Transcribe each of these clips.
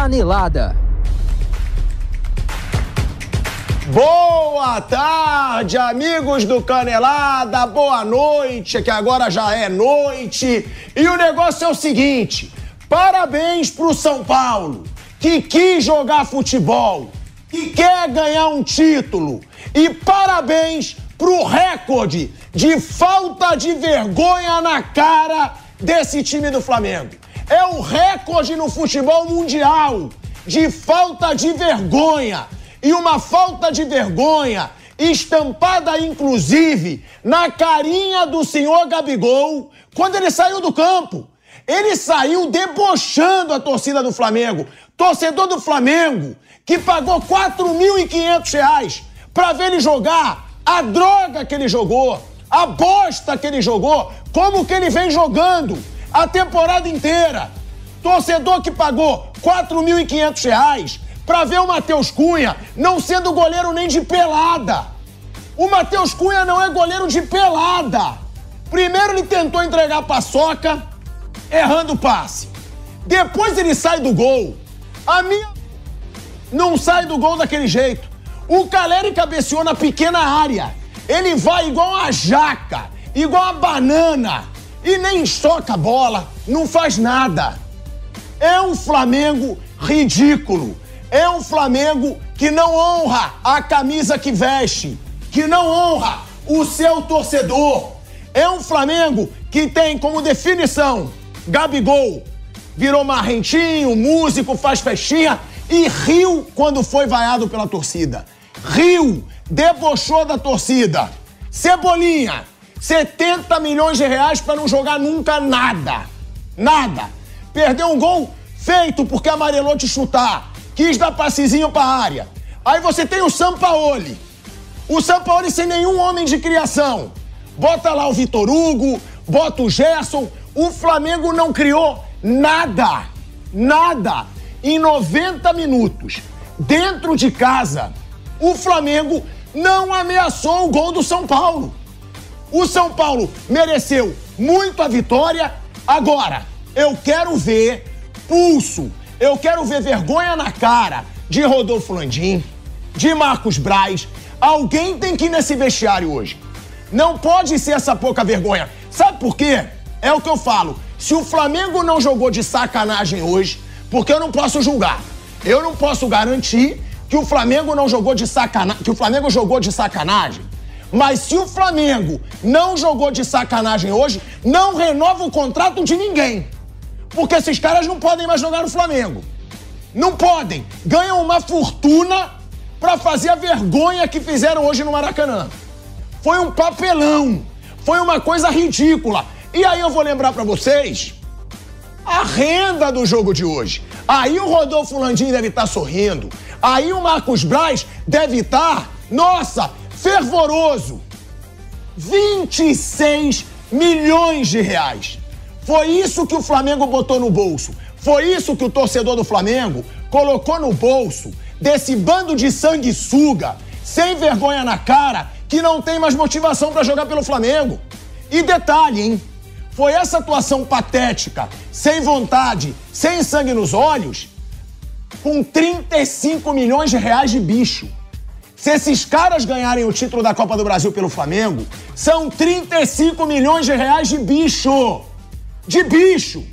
Canelada. Boa tarde, amigos do Canelada. Boa noite, que agora já é noite. E o negócio é o seguinte: parabéns pro São Paulo, que quis jogar futebol, que quer ganhar um título. E parabéns pro recorde de falta de vergonha na cara desse time do Flamengo. É o recorde no futebol mundial de falta de vergonha e uma falta de vergonha estampada inclusive na carinha do senhor Gabigol quando ele saiu do campo. Ele saiu debochando a torcida do Flamengo. Torcedor do Flamengo que pagou 4.500 reais para ver ele jogar a droga que ele jogou, a bosta que ele jogou, como que ele vem jogando a temporada inteira. Torcedor que pagou 4.500 reais para ver o Matheus Cunha não sendo goleiro nem de pelada. O Matheus Cunha não é goleiro de pelada. Primeiro ele tentou entregar a paçoca, errando o passe. Depois ele sai do gol. A minha não sai do gol daquele jeito. O Caleri cabeceou na pequena área. Ele vai igual a jaca, igual a banana e nem soca a bola, não faz nada. É um Flamengo ridículo. É um Flamengo que não honra a camisa que veste, que não honra o seu torcedor. É um Flamengo que tem como definição Gabigol virou marrentinho, músico, faz festinha e riu quando foi vaiado pela torcida. Riu, debochou da torcida. Cebolinha, 70 milhões de reais para não jogar nunca nada. Nada. Perdeu um gol feito porque amarelou te chutar quis dar passezinho pra área. Aí você tem o Sampaoli. O Sampaoli sem nenhum homem de criação. Bota lá o Vitor Hugo, bota o Gerson. O Flamengo não criou nada. Nada. Em 90 minutos, dentro de casa, o Flamengo não ameaçou o gol do São Paulo. O São Paulo mereceu muito a vitória. Agora, eu quero ver pulso, eu quero ver vergonha na cara de Rodolfo Landim, de Marcos Braz. Alguém tem que ir nesse vestiário hoje. Não pode ser essa pouca vergonha. Sabe por quê? É o que eu falo. Se o Flamengo não jogou de sacanagem hoje, porque eu não posso julgar. Eu não posso garantir que o Flamengo não jogou de sacanagem, que o Flamengo jogou de sacanagem. Mas se o Flamengo não jogou de sacanagem hoje, não renova o contrato de ninguém. Porque esses caras não podem mais jogar no Flamengo. Não podem. Ganham uma fortuna para fazer a vergonha que fizeram hoje no Maracanã. Foi um papelão. Foi uma coisa ridícula. E aí eu vou lembrar para vocês a renda do jogo de hoje. Aí o Rodolfo Landim deve estar tá sorrindo. Aí o Marcos Braz deve estar, tá, nossa, fervoroso. 26 milhões de reais. Foi isso que o Flamengo botou no bolso. Foi isso que o torcedor do Flamengo colocou no bolso desse bando de sanguessuga, sem vergonha na cara, que não tem mais motivação para jogar pelo Flamengo. E detalhe, hein? Foi essa atuação patética, sem vontade, sem sangue nos olhos, com 35 milhões de reais de bicho. Se esses caras ganharem o título da Copa do Brasil pelo Flamengo, são 35 milhões de reais de bicho de bicho.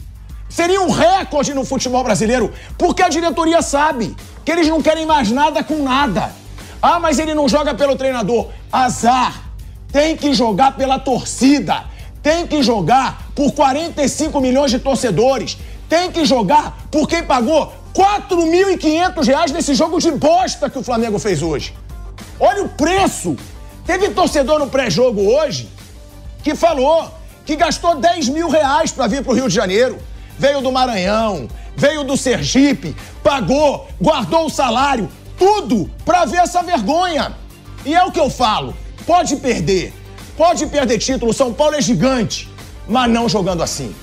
Seria um recorde no futebol brasileiro, porque a diretoria sabe que eles não querem mais nada com nada. Ah, mas ele não joga pelo treinador. Azar. Tem que jogar pela torcida. Tem que jogar por 45 milhões de torcedores. Tem que jogar por quem pagou 4.500 reais nesse jogo de bosta que o Flamengo fez hoje. Olha o preço. Teve torcedor no pré-jogo hoje que falou que gastou 10 mil reais para vir para o Rio de Janeiro. Veio do Maranhão, veio do Sergipe, pagou, guardou o salário, tudo para ver essa vergonha. E é o que eu falo: pode perder, pode perder título. São Paulo é gigante, mas não jogando assim.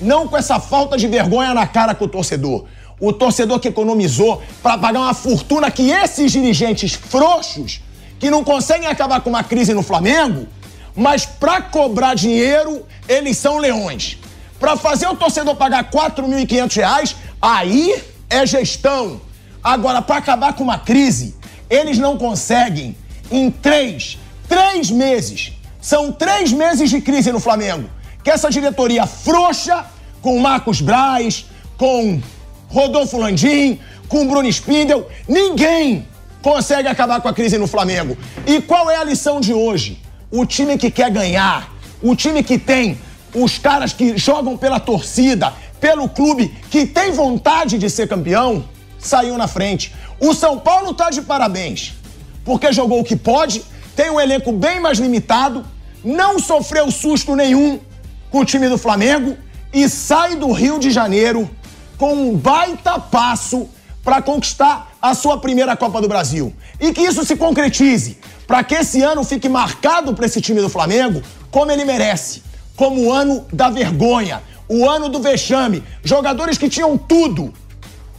Não com essa falta de vergonha na cara com o torcedor. O torcedor que economizou para pagar uma fortuna que esses dirigentes frouxos, que não conseguem acabar com uma crise no Flamengo, mas para cobrar dinheiro, eles são leões. Para fazer o torcedor pagar R$ 4.500, aí, é gestão. Agora, para acabar com uma crise, eles não conseguem em três, três meses. São três meses de crise no Flamengo. Que essa diretoria frouxa, com Marcos Braz, com Rodolfo Landim, com Bruno Spindel, ninguém consegue acabar com a crise no Flamengo. E qual é a lição de hoje? O time que quer ganhar, o time que tem os caras que jogam pela torcida, pelo clube, que tem vontade de ser campeão, saiu na frente. O São Paulo tá de parabéns, porque jogou o que pode, tem um elenco bem mais limitado, não sofreu susto nenhum com o time do Flamengo e sai do Rio de Janeiro com um baita passo para conquistar a sua primeira Copa do Brasil. E que isso se concretize, para que esse ano fique marcado para esse time do Flamengo como ele merece como o ano da vergonha, o ano do vexame. Jogadores que tinham tudo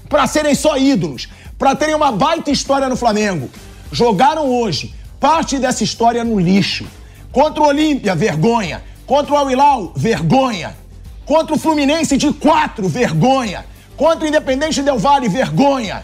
para serem só ídolos, para terem uma baita história no Flamengo. Jogaram hoje parte dessa história no lixo. Contra o Olímpia, vergonha. Contra o Al Hilal, vergonha. Contra o Fluminense de quatro, vergonha. Contra o Independente Del Vale, vergonha.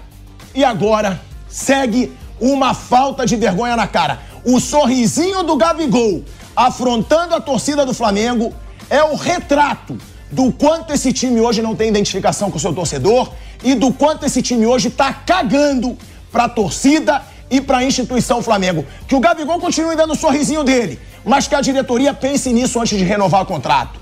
E agora segue uma falta de vergonha na cara. O sorrisinho do Gabigol afrontando a torcida do Flamengo é o retrato do quanto esse time hoje não tem identificação com o seu torcedor e do quanto esse time hoje tá cagando pra torcida e pra instituição Flamengo. Que o Gabigol continue dando o sorrisinho dele, mas que a diretoria pense nisso antes de renovar o contrato.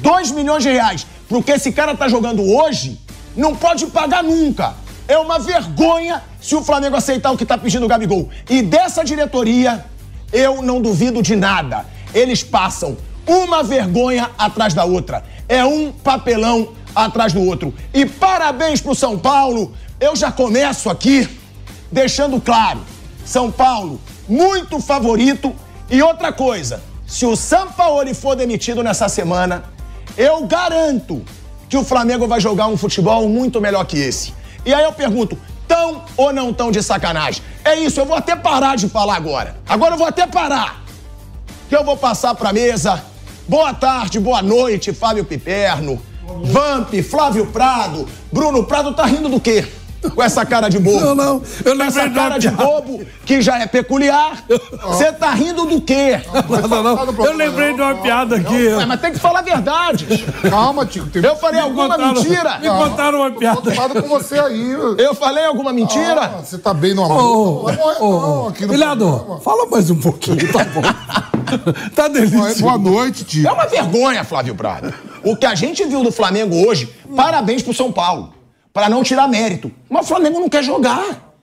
2 milhões de reais pro que esse cara tá jogando hoje, não pode pagar nunca. É uma vergonha se o Flamengo aceitar o que tá pedindo o Gabigol. E dessa diretoria, eu não duvido de nada eles passam uma vergonha atrás da outra. É um papelão atrás do outro. E parabéns pro São Paulo. Eu já começo aqui deixando claro: São Paulo, muito favorito. E outra coisa, se o Sampaoli for demitido nessa semana, eu garanto que o Flamengo vai jogar um futebol muito melhor que esse. E aí eu pergunto, tão ou não tão de sacanagem? É isso, eu vou até parar de falar agora. Agora eu vou até parar que eu vou passar para a mesa. Boa tarde, boa noite, Fábio Piperno, Vamp, Flávio Prado, Bruno Prado, tá rindo do quê? Com essa cara de bobo. Não, não. Eu Com essa cara de bobo, que já é peculiar. Você tá rindo do quê? Não, não, não. Eu lembrei de uma piada aqui. Não, mas tem que falar a verdade. Calma, Tico. Eu falei alguma contaram, mentira? Me contaram uma piada. Eu com você aí. Eu falei alguma mentira? Ah, você tá bem no amor. Ô, ô, fala mais um pouquinho, tá bom. tá delicioso. Boa noite, Tico. É uma vergonha, Flávio Prado. O que a gente viu do Flamengo hoje, parabéns pro São Paulo para não tirar mérito. Mas o Flamengo não quer jogar.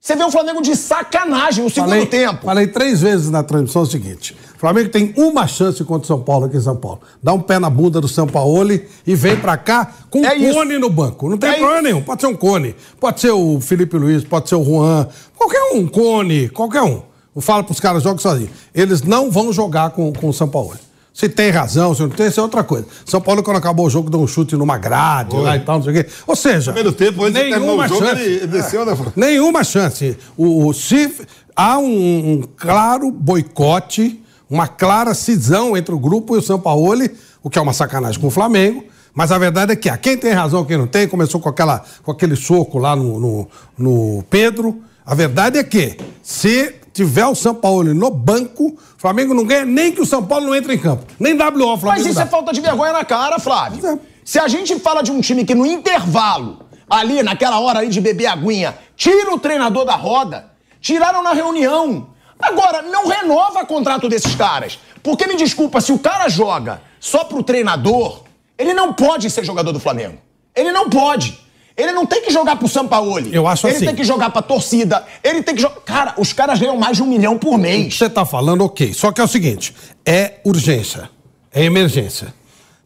Você vê o Flamengo de sacanagem no segundo falei, tempo. Falei três vezes na transmissão o seguinte: o Flamengo tem uma chance contra o São Paulo aqui em São Paulo. Dá um pé na bunda do São Paulo e vem pra cá com um é cone isso. no banco. Não tem é problema isso. nenhum. Pode ser um cone. Pode ser o Felipe Luiz, pode ser o Juan. Qualquer um, cone, qualquer um. Eu falo pros caras, jogam sozinhos. Eles não vão jogar com, com o São Paulo. Se tem razão, se não tem, isso é outra coisa. São Paulo, quando acabou o jogo, deu um chute numa grade lá e tal, não sei o quê. Ou seja. Primeiro tempo, antes nenhuma de jogo, chance. ele desceu, né, Nenhuma chance. O, o, se há um, um, claro boicote, uma clara cisão entre o grupo e o São Paulo, o que é uma sacanagem com o Flamengo. Mas a verdade é que há quem tem razão, quem não tem. Começou com, aquela, com aquele soco lá no, no, no Pedro. A verdade é que, se tiver o São Paulo no banco, o Flamengo não ganha nem que o São Paulo não entre em campo. Nem WO o Flamengo. Mas isso dá. é falta de vergonha na cara, Flávio. É. Se a gente fala de um time que no intervalo, ali naquela hora ali de beber aguinha, tira o treinador da roda, tiraram na reunião. Agora, não renova contrato desses caras. Porque me desculpa, se o cara joga só pro treinador, ele não pode ser jogador do Flamengo. Ele não pode. Ele não tem que jogar pro Sampaoli. Eu acho ele assim. Ele tem que jogar pra torcida. Ele tem que jogar. Cara, os caras ganham mais de um milhão por mês. Você tá falando, ok. Só que é o seguinte: é urgência. É emergência.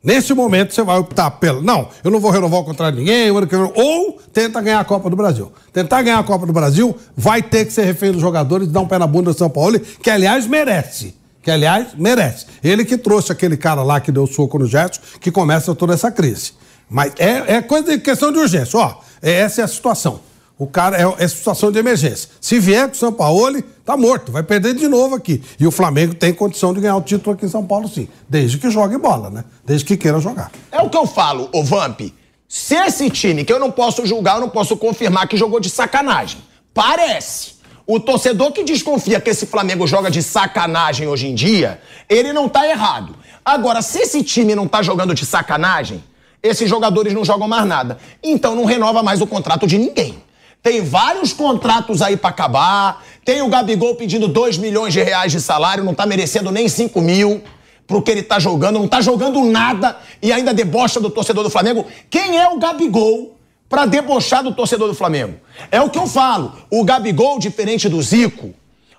Nesse momento você vai optar pelo. Não, eu não vou renovar o contrato de ninguém. Ou tenta ganhar a Copa do Brasil. Tentar ganhar a Copa do Brasil vai ter que ser refém dos jogadores, dar um pé na bunda do São Paulo, que aliás merece. Que aliás merece. Ele que trouxe aquele cara lá que deu soco no gesto, que começa toda essa crise. Mas é, é coisa de questão de urgência. Ó, é, essa é a situação. O cara é, é situação de emergência. Se vier com o São Paulo, tá morto, vai perder de novo aqui. E o Flamengo tem condição de ganhar o título aqui em São Paulo, sim. Desde que jogue bola, né? Desde que queira jogar. É o que eu falo, ô Vamp. Se esse time, que eu não posso julgar, eu não posso confirmar que jogou de sacanagem, parece. O torcedor que desconfia que esse Flamengo joga de sacanagem hoje em dia, ele não tá errado. Agora, se esse time não tá jogando de sacanagem, esses jogadores não jogam mais nada. Então não renova mais o contrato de ninguém. Tem vários contratos aí para acabar. Tem o Gabigol pedindo 2 milhões de reais de salário, não tá merecendo nem 5 mil pro que ele tá jogando, não tá jogando nada e ainda debocha do torcedor do Flamengo. Quem é o Gabigol para debochar do torcedor do Flamengo? É o que eu falo. O Gabigol, diferente do Zico,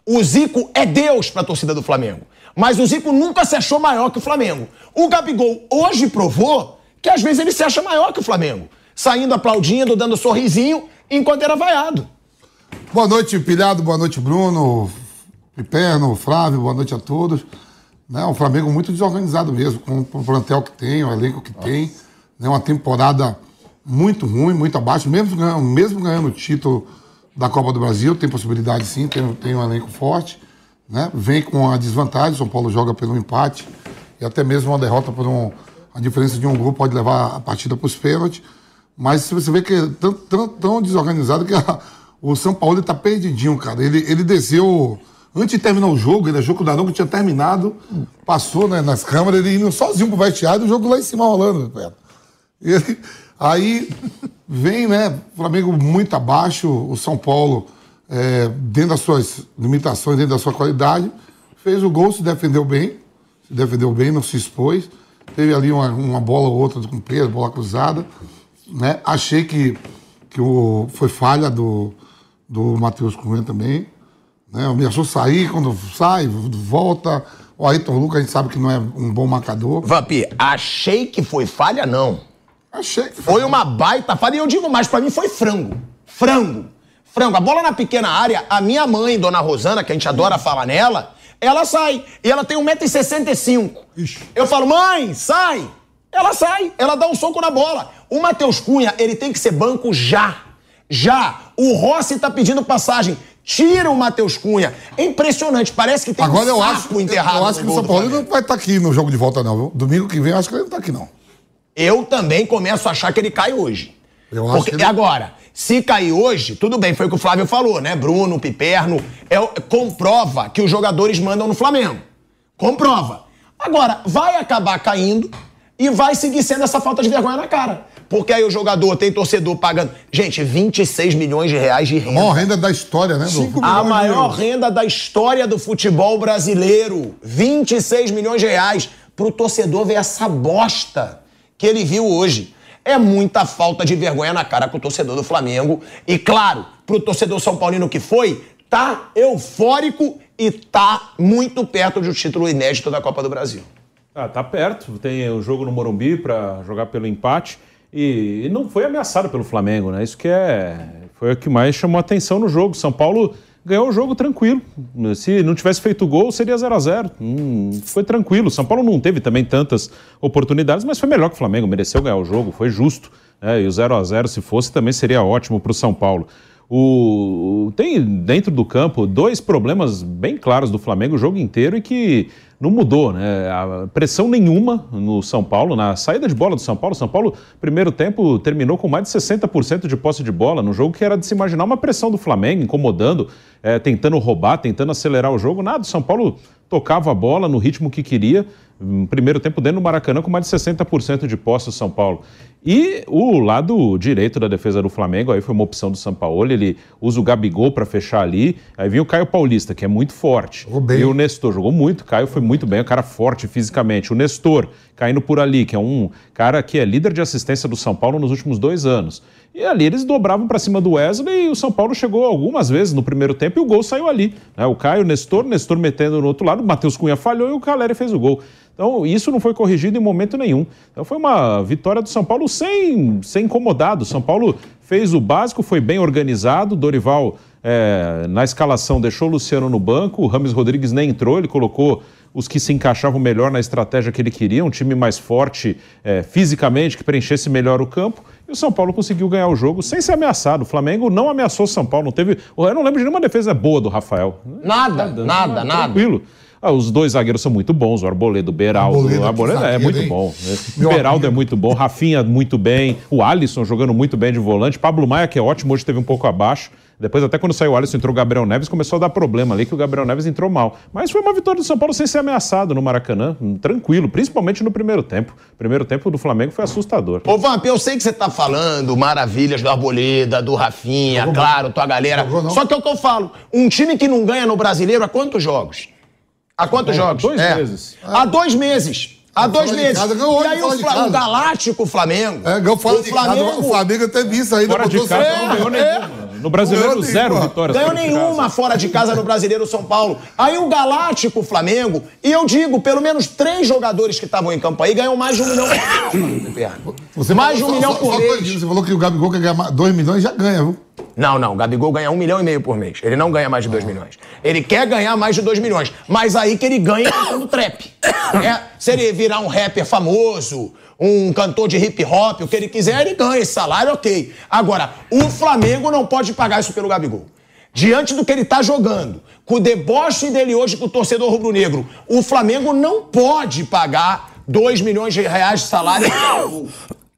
o Zico é Deus pra torcida do Flamengo. Mas o Zico nunca se achou maior que o Flamengo. O Gabigol hoje provou que às vezes ele se acha maior que o Flamengo. Saindo aplaudindo, dando sorrisinho, enquanto era vaiado. Boa noite, Pilhado. Boa noite, Bruno, Piperno, Flávio. Boa noite a todos. Né, um Flamengo muito desorganizado mesmo, com o plantel que tem, o elenco que tem. Né, uma temporada muito ruim, muito abaixo. Mesmo ganhando, mesmo ganhando o título da Copa do Brasil, tem possibilidade sim, tem, tem um elenco forte. Né, vem com a desvantagem, o São Paulo joga pelo empate e até mesmo uma derrota por um, a diferença de um gol pode levar a partida para os pênaltis. Mas você vê que é tão, tão, tão desorganizado que a, o São Paulo está perdidinho, cara. Ele, ele desceu. Antes de terminar o jogo, ele achou que o Danão tinha terminado, passou né, nas câmeras, ele indo sozinho pro vestiário o jogo lá em cima rolando. Ele, aí vem, né? Flamengo muito abaixo, o São Paulo, é, dentro das suas limitações, dentro da sua qualidade, fez o gol, se defendeu bem, se defendeu bem, não se expôs. Teve ali uma, uma bola ou outra com peso, bola cruzada. Né? Achei que, que o, foi falha do, do Matheus Cunha também. Né? Ameaçou sair, quando sai, volta. O Ayrton Lucas a gente sabe que não é um bom marcador. Vampir, achei que foi falha, não. Achei que foi. Foi uma baita falha. E eu digo mais, pra mim foi frango. Frango. Frango. A bola na pequena área, a minha mãe, Dona Rosana, que a gente adora falar nela, ela sai. E ela tem 1,65m. Eu falo, mãe, sai! Ela sai, ela dá um soco na bola. O Matheus Cunha, ele tem que ser banco já. Já. O Rossi tá pedindo passagem. Tira o Matheus Cunha. É impressionante, parece que tem Agora um eu acho, enterrado. Eu acho que o São Paulo não vai estar tá aqui no jogo de volta, não. Viu? Domingo que vem, eu acho que ele não tá aqui, não. Eu também começo a achar que ele cai hoje. Eu acho Porque, que ele... Agora, se cair hoje, tudo bem, foi o que o Flávio falou, né? Bruno, Piperno, é, comprova que os jogadores mandam no Flamengo. Comprova. Agora, vai acabar caindo e vai seguir sendo essa falta de vergonha na cara. Porque aí o jogador tem torcedor pagando. Gente, 26 milhões de reais de renda. A maior renda da história, né. A maior renda da história do futebol brasileiro. 26 milhões de reais. Pro torcedor ver essa bosta que ele viu hoje. É muita falta de vergonha na cara com o torcedor do Flamengo. E claro, pro torcedor São Paulino que foi, tá eufórico e tá muito perto de um título inédito da Copa do Brasil. Ah, tá perto. Tem o jogo no Morumbi para jogar pelo empate. E, não foi ameaçado pelo Flamengo, né? Isso que é. Foi o que mais chamou a atenção no jogo. São Paulo ganhou o jogo tranquilo. Se não tivesse feito gol, seria 0 a 0 hum, Foi tranquilo. São Paulo não teve também tantas oportunidades, mas foi melhor que o Flamengo. Mereceu ganhar o jogo, foi justo. Né? E o 0 a 0 se fosse, também seria ótimo para o São Paulo. O, tem dentro do campo dois problemas bem claros do Flamengo o jogo inteiro e que não mudou, né? A pressão nenhuma no São Paulo, na saída de bola do São Paulo. São Paulo, primeiro tempo, terminou com mais de 60% de posse de bola, no jogo que era de se imaginar uma pressão do Flamengo, incomodando, é, tentando roubar, tentando acelerar o jogo. Nada, o São Paulo tocava a bola no ritmo que queria. Primeiro tempo dentro do Maracanã com mais de 60% de posse do São Paulo. E o lado direito da defesa do Flamengo, aí foi uma opção do São Paulo, ele usa o Gabigol para fechar ali. Aí vinha o Caio Paulista, que é muito forte. E o Nestor jogou muito, Caio foi muito bem, um cara forte fisicamente. O Nestor caindo por ali, que é um cara que é líder de assistência do São Paulo nos últimos dois anos. E ali eles dobravam para cima do Wesley e o São Paulo chegou algumas vezes no primeiro tempo e o gol saiu ali. Né? O Caio, o Nestor, o Nestor metendo no outro lado, o Matheus Cunha falhou e o Caleri fez o gol. Então, isso não foi corrigido em momento nenhum. Então, foi uma vitória do São Paulo sem, sem incomodado. O São Paulo fez o básico, foi bem organizado. Dorival, é, na escalação, deixou o Luciano no banco. O Rames Rodrigues nem entrou, ele colocou os que se encaixavam melhor na estratégia que ele queria, um time mais forte é, fisicamente, que preenchesse melhor o campo. E o São Paulo conseguiu ganhar o jogo sem ser ameaçado. O Flamengo não ameaçou o São Paulo, não teve. Eu não lembro de nenhuma defesa boa do Rafael. Nada, nada, nada. nada. Tranquilo. Ah, os dois zagueiros são muito bons, o Arboleda, o Beraldo. Arboleda, o Arboleda é zagueiro, muito hein? bom. O Meu Beraldo é amigo. muito bom, Rafinha muito bem, o Alisson jogando muito bem de volante, Pablo Maia, que é ótimo, hoje esteve um pouco abaixo. Depois, até quando saiu o Alisson, entrou o Gabriel Neves, começou a dar problema ali, que o Gabriel Neves entrou mal. Mas foi uma vitória do São Paulo sem ser ameaçado no Maracanã, hum, tranquilo, principalmente no primeiro tempo. O primeiro tempo do Flamengo foi assustador. Ô, Vamp, eu sei que você tá falando maravilhas do Arboleda, do Rafinha, claro, tua galera. Não. Só que é o que eu falo. Um time que não ganha no brasileiro há quantos jogos? Há quantos jogos? dois É. meses. Há dois meses. Há dois meses. casa, ganhou e aí o, Fla- o Galáctico Flamengo. É, ganhou fora o de casa. Flamengo O Flamengo teve isso ainda. Fora de casa São não ganhou É. No brasileiro, Ganhou zero nenhuma. vitórias. Ganhou fora de nenhuma casa. fora de casa no Brasileiro São Paulo. Aí o Galáctico Flamengo, e eu digo, pelo menos três jogadores que estavam em campo aí ganham mais de um milhão por mês. Você mais de um falou- milhão só- por só mês. Você falou que o Gabigol quer ganhar 2 milhões já ganha, viu? Não, não. O Gabigol ganha um milhão e meio por mês. Ele não ganha mais de dois milhões. Ele quer ganhar mais de dois milhões. Mas aí que ele ganha cantando trap. É, se ele virar um rapper famoso, um cantor de hip hop, o que ele quiser, ele ganha esse salário, ok. Agora, o Flamengo não pode pagar isso pelo Gabigol. Diante do que ele tá jogando, com o deboche dele hoje com o torcedor rubro-negro, o Flamengo não pode pagar 2 milhões de reais de salário.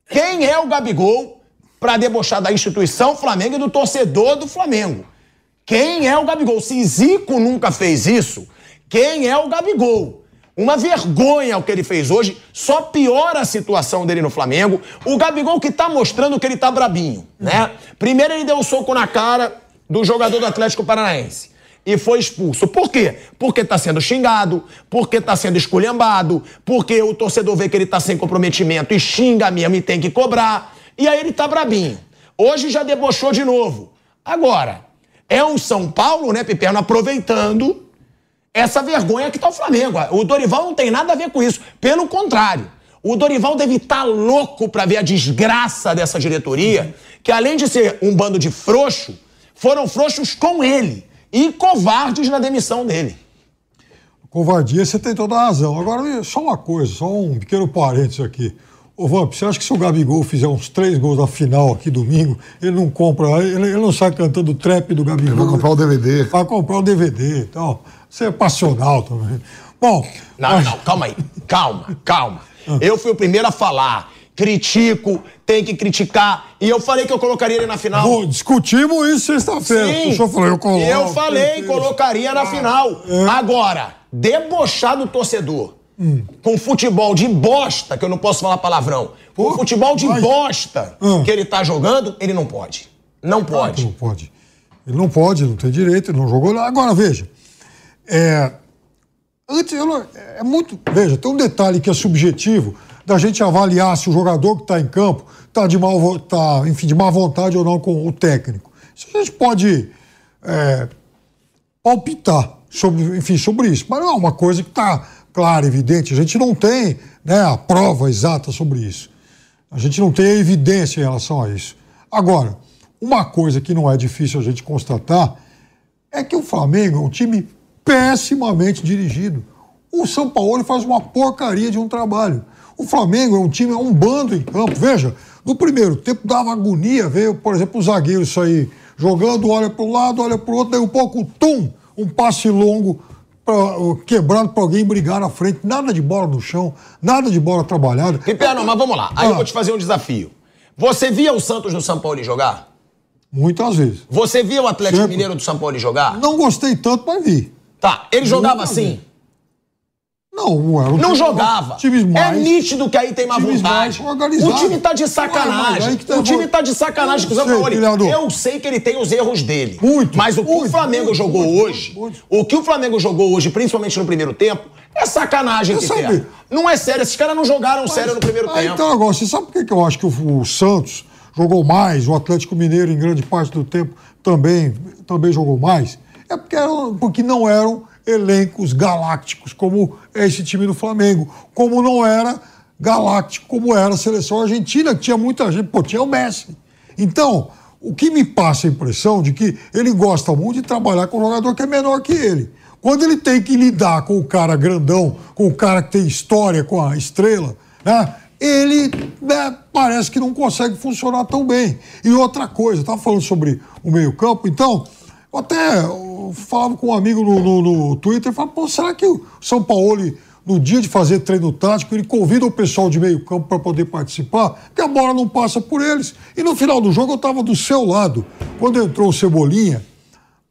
Quem é o Gabigol para debochar da instituição Flamengo e do torcedor do Flamengo? Quem é o Gabigol? Se Zico nunca fez isso, quem é o Gabigol? Uma vergonha o que ele fez hoje, só piora a situação dele no Flamengo. O Gabigol que tá mostrando que ele tá brabinho, né? Primeiro ele deu um soco na cara do jogador do Atlético Paranaense e foi expulso. Por quê? Porque tá sendo xingado, porque tá sendo esculhambado, porque o torcedor vê que ele tá sem comprometimento e xinga mesmo e tem que cobrar. E aí ele tá brabinho. Hoje já debochou de novo. Agora, é um São Paulo, né, Piperno, aproveitando essa vergonha que tá o Flamengo. O Dorival não tem nada a ver com isso. Pelo contrário. O Dorival deve estar louco pra ver a desgraça dessa diretoria, que além de ser um bando de frouxo, foram frouxos com ele e covardes na demissão dele. Covardia, você tem toda a razão. Agora, só uma coisa, só um pequeno parênteses aqui. Ô, Vamp, você acha que se o Gabigol fizer uns três gols na final aqui domingo, ele não compra, ele, ele não sai cantando o trap do Gabigol? Ele vai comprar o DVD. Vai comprar o DVD e tal. Você é passional também. Bom, Não, mas- não, calma aí. Calma, calma. Eu fui o primeiro a falar. Critico, tem que criticar. E eu falei que eu colocaria ele na final. Bom, discutimos isso sexta-feira. Sim. O senhor falou, eu coloco. Eu falei, colocaria na final. Agora, debochar do torcedor com futebol de bosta, que eu não posso falar palavrão, com Pô, futebol de mas- bosta Hum. que ele tá jogando, ele não pode. Não pode. Não pode. Ele não pode, não tem direito, ele não jogou. Agora, veja. É, antes, eu não- é muito. Veja, tem um detalhe que é subjetivo da gente avaliar se o jogador que está em campo está de, mal, tá, enfim, de má vontade ou não com o técnico. Isso a gente pode é, palpitar sobre, enfim, sobre isso. Mas não é uma coisa que está clara, evidente. A gente não tem né, a prova exata sobre isso. A gente não tem a evidência em relação a isso. Agora, uma coisa que não é difícil a gente constatar é que o Flamengo é um time pessimamente dirigido. O São Paulo faz uma porcaria de um trabalho. O Flamengo é um time, é um bando em campo. Veja, no primeiro tempo dava agonia, veio, por exemplo, o zagueiro sair jogando, olha para um lado, olha para o outro, daí um pouco, tum, um passe longo quebrado para alguém brigar na frente. Nada de bola no chão, nada de bola trabalhada. Piperno, mas vamos lá. Aí eu Ah. vou te fazer um desafio. Você via o Santos do São Paulo jogar? Muitas vezes. Você via o Atlético Sempre. Mineiro do São Paulo jogar? Não gostei tanto, mas vi. Tá, ele jogava Nunca assim? vi. Não, não era Não jogava. Times mais. É nítido que aí tem má vontade. O time tá de Ué, mas sacanagem. tá o time tá de sacanagem com o criador. Eu sei que ele tem os erros dele. Muito, Mas o que o muito, Flamengo muito, jogou muito, hoje, o que o Flamengo jogou hoje, principalmente no primeiro tempo, é sacanagem que tem. Não é sério. Esses caras não jogaram sério no primeiro Aí tempo. então agora, você sabe por que que eu acho que o, o Santos jogou mais, o Atlético Mineiro, em grande parte do tempo, também, também jogou mais? É porque, eram, porque não eram elencos galácticos, como esse time do Flamengo. Como não era galáctico, como era a seleção argentina, que tinha muita gente. Pô, tinha o Messi. Então, o que me passa a impressão de que ele gosta muito de trabalhar com um jogador que é menor que ele. Quando ele tem que lidar com o cara grandão, com o cara que tem história, com a estrela, né? Ele né, parece que não consegue funcionar tão bem. E outra coisa, estava falando sobre o meio-campo, então, eu até falava com um amigo no, no, no Twitter, falava, pô, será que o São Paulo, no dia de fazer treino tático, ele convida o pessoal de meio campo para poder participar, porque a bola não passa por eles. E no final do jogo eu estava do seu lado. Quando entrou o Cebolinha,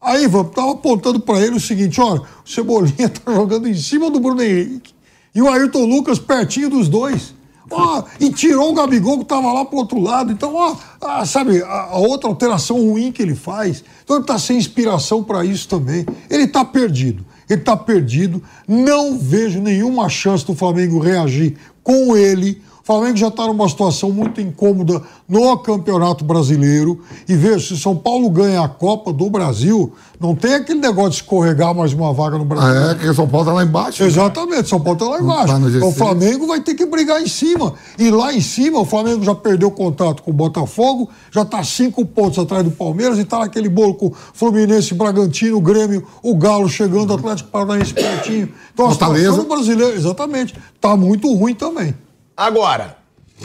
aí Ivan estava apontando para ele o seguinte: olha, o Cebolinha está jogando em cima do Bruno Henrique. E o Ayrton Lucas pertinho dos dois. Ó, e tirou o Gabigol que estava lá pro outro lado. Então, ó, a, sabe, a, a, outra alteração ruim que ele faz. Então ele está sem inspiração para isso também. Ele está perdido. Ele está perdido. Não vejo nenhuma chance do Flamengo reagir com ele o Flamengo já está numa situação muito incômoda no Campeonato Brasileiro. E veja, se São Paulo ganha a Copa do Brasil, não tem aquele negócio de escorregar mais uma vaga no Brasil. É, porque São Paulo está lá embaixo. Né? Exatamente, né? São Paulo está lá embaixo. Então, o Flamengo vai ter que brigar em cima. E lá em cima, o Flamengo já perdeu contato com o Botafogo, já está cinco pontos atrás do Palmeiras e está naquele bolo com Fluminense, Bragantino, Grêmio, o Galo chegando, Atlético Paranaense pertinho. Então, a situação brasileiro, exatamente, está muito ruim também. Agora,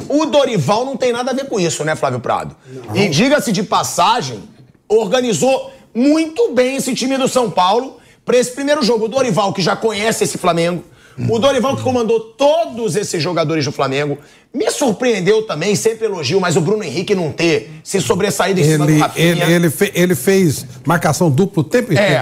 o Dorival não tem nada a ver com isso, né, Flávio Prado? Não. E diga-se de passagem, organizou muito bem esse time do São Paulo para esse primeiro jogo. O Dorival, que já conhece esse Flamengo, o Dorival que comandou todos esses jogadores do Flamengo. Me surpreendeu também, sempre elogio, mas o Bruno Henrique não ter se sobressaído em cima ele, do Rafinha. Ele, ele, fe, ele, fez marcação dupla o tempo inteiro.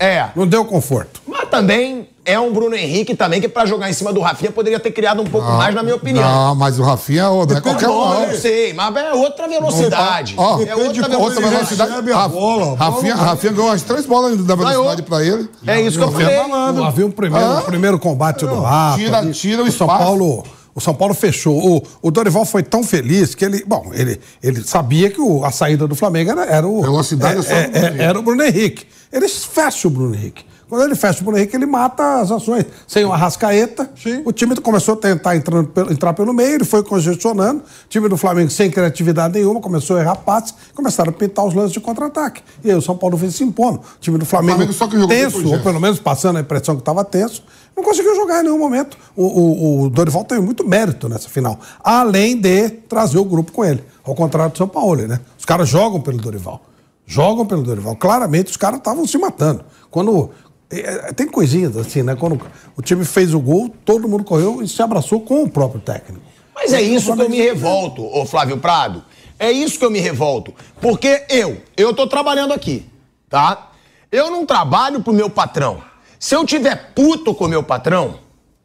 É, é. Não deu conforto. Mas também é um Bruno Henrique também que, para jogar em cima do Rafinha, poderia ter criado um pouco não, mais, na minha opinião. Não, mas o Rafinha não é qualquer um. Eu sei, mas é outra velocidade. Ó, é outra outra velocidade. A bola, Rafinha, Rafinha ganhou as três bolas da velocidade para ele. É isso que eu falei. Havia um primeiro, ah. primeiro combate do Rafa. Tira, tira o, o São Paulo o São Paulo fechou. O, o, Dorival foi tão feliz que ele. Bom, ele, ele sabia que o, a saída do Flamengo era, era o. Velocidade é, é, é, era o Bruno Henrique. Eles fecham o Bruno Henrique. Quando ele fecha o Bruno Henrique, ele mata as ações. Sem o Arrascaeta, Sim. o time começou a tentar entrando, entrar pelo meio, ele foi congestionando. O time do Flamengo, sem criatividade nenhuma, começou a errar passes, começaram a pintar os lances de contra-ataque. E aí o São Paulo fez se impondo. O time do Flamengo, Flamengo só que tenso, ou pelo menos passando a impressão que estava tenso, não conseguiu jogar em nenhum momento. O, o, o Dorival teve muito mérito nessa final, além de trazer o grupo com ele. Ao contrário do São Paulo, né? Os caras jogam pelo Dorival. Jogam pelo Dorival. Claramente os caras estavam se matando. Quando, tem coisinhas assim, né? Quando o time fez o gol, todo mundo correu e se abraçou com o próprio técnico. Mas é isso que eu me revolto, ô Flávio Prado. É isso que eu me revolto. Porque eu, eu tô trabalhando aqui, tá? Eu não trabalho pro meu patrão. Se eu tiver puto com o meu patrão,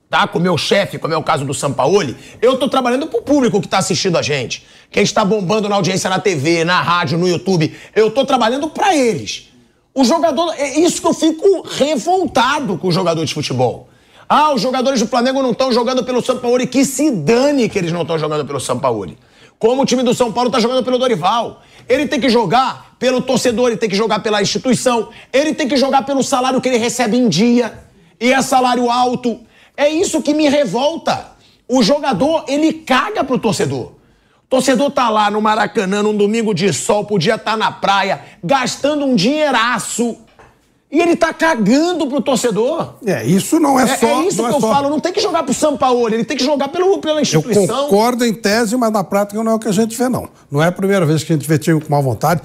tá? Com o meu chefe, como é o caso do Sampaoli, eu tô trabalhando pro público que tá assistindo a gente. Quem está bombando na audiência na TV, na rádio, no YouTube. Eu tô trabalhando para eles. O jogador. É isso que eu fico revoltado com o jogador de futebol. Ah, os jogadores do Flamengo não estão jogando pelo São Paulo. Que se dane que eles não estão jogando pelo São Paulo. Como o time do São Paulo está jogando pelo Dorival. Ele tem que jogar pelo torcedor, ele tem que jogar pela instituição, ele tem que jogar pelo salário que ele recebe em dia. E é salário alto. É isso que me revolta. O jogador, ele caga pro torcedor. Torcedor tá lá no Maracanã num domingo de sol, podia estar tá na praia, gastando um dinheiraço. E ele tá cagando pro torcedor. É, isso não é, é só. É isso que é eu só... falo, não tem que jogar pro São Paulo, ele tem que jogar pelo, pela instituição. Eu concordo em tese, mas na prática não é o que a gente vê, não. Não é a primeira vez que a gente vê time com má vontade.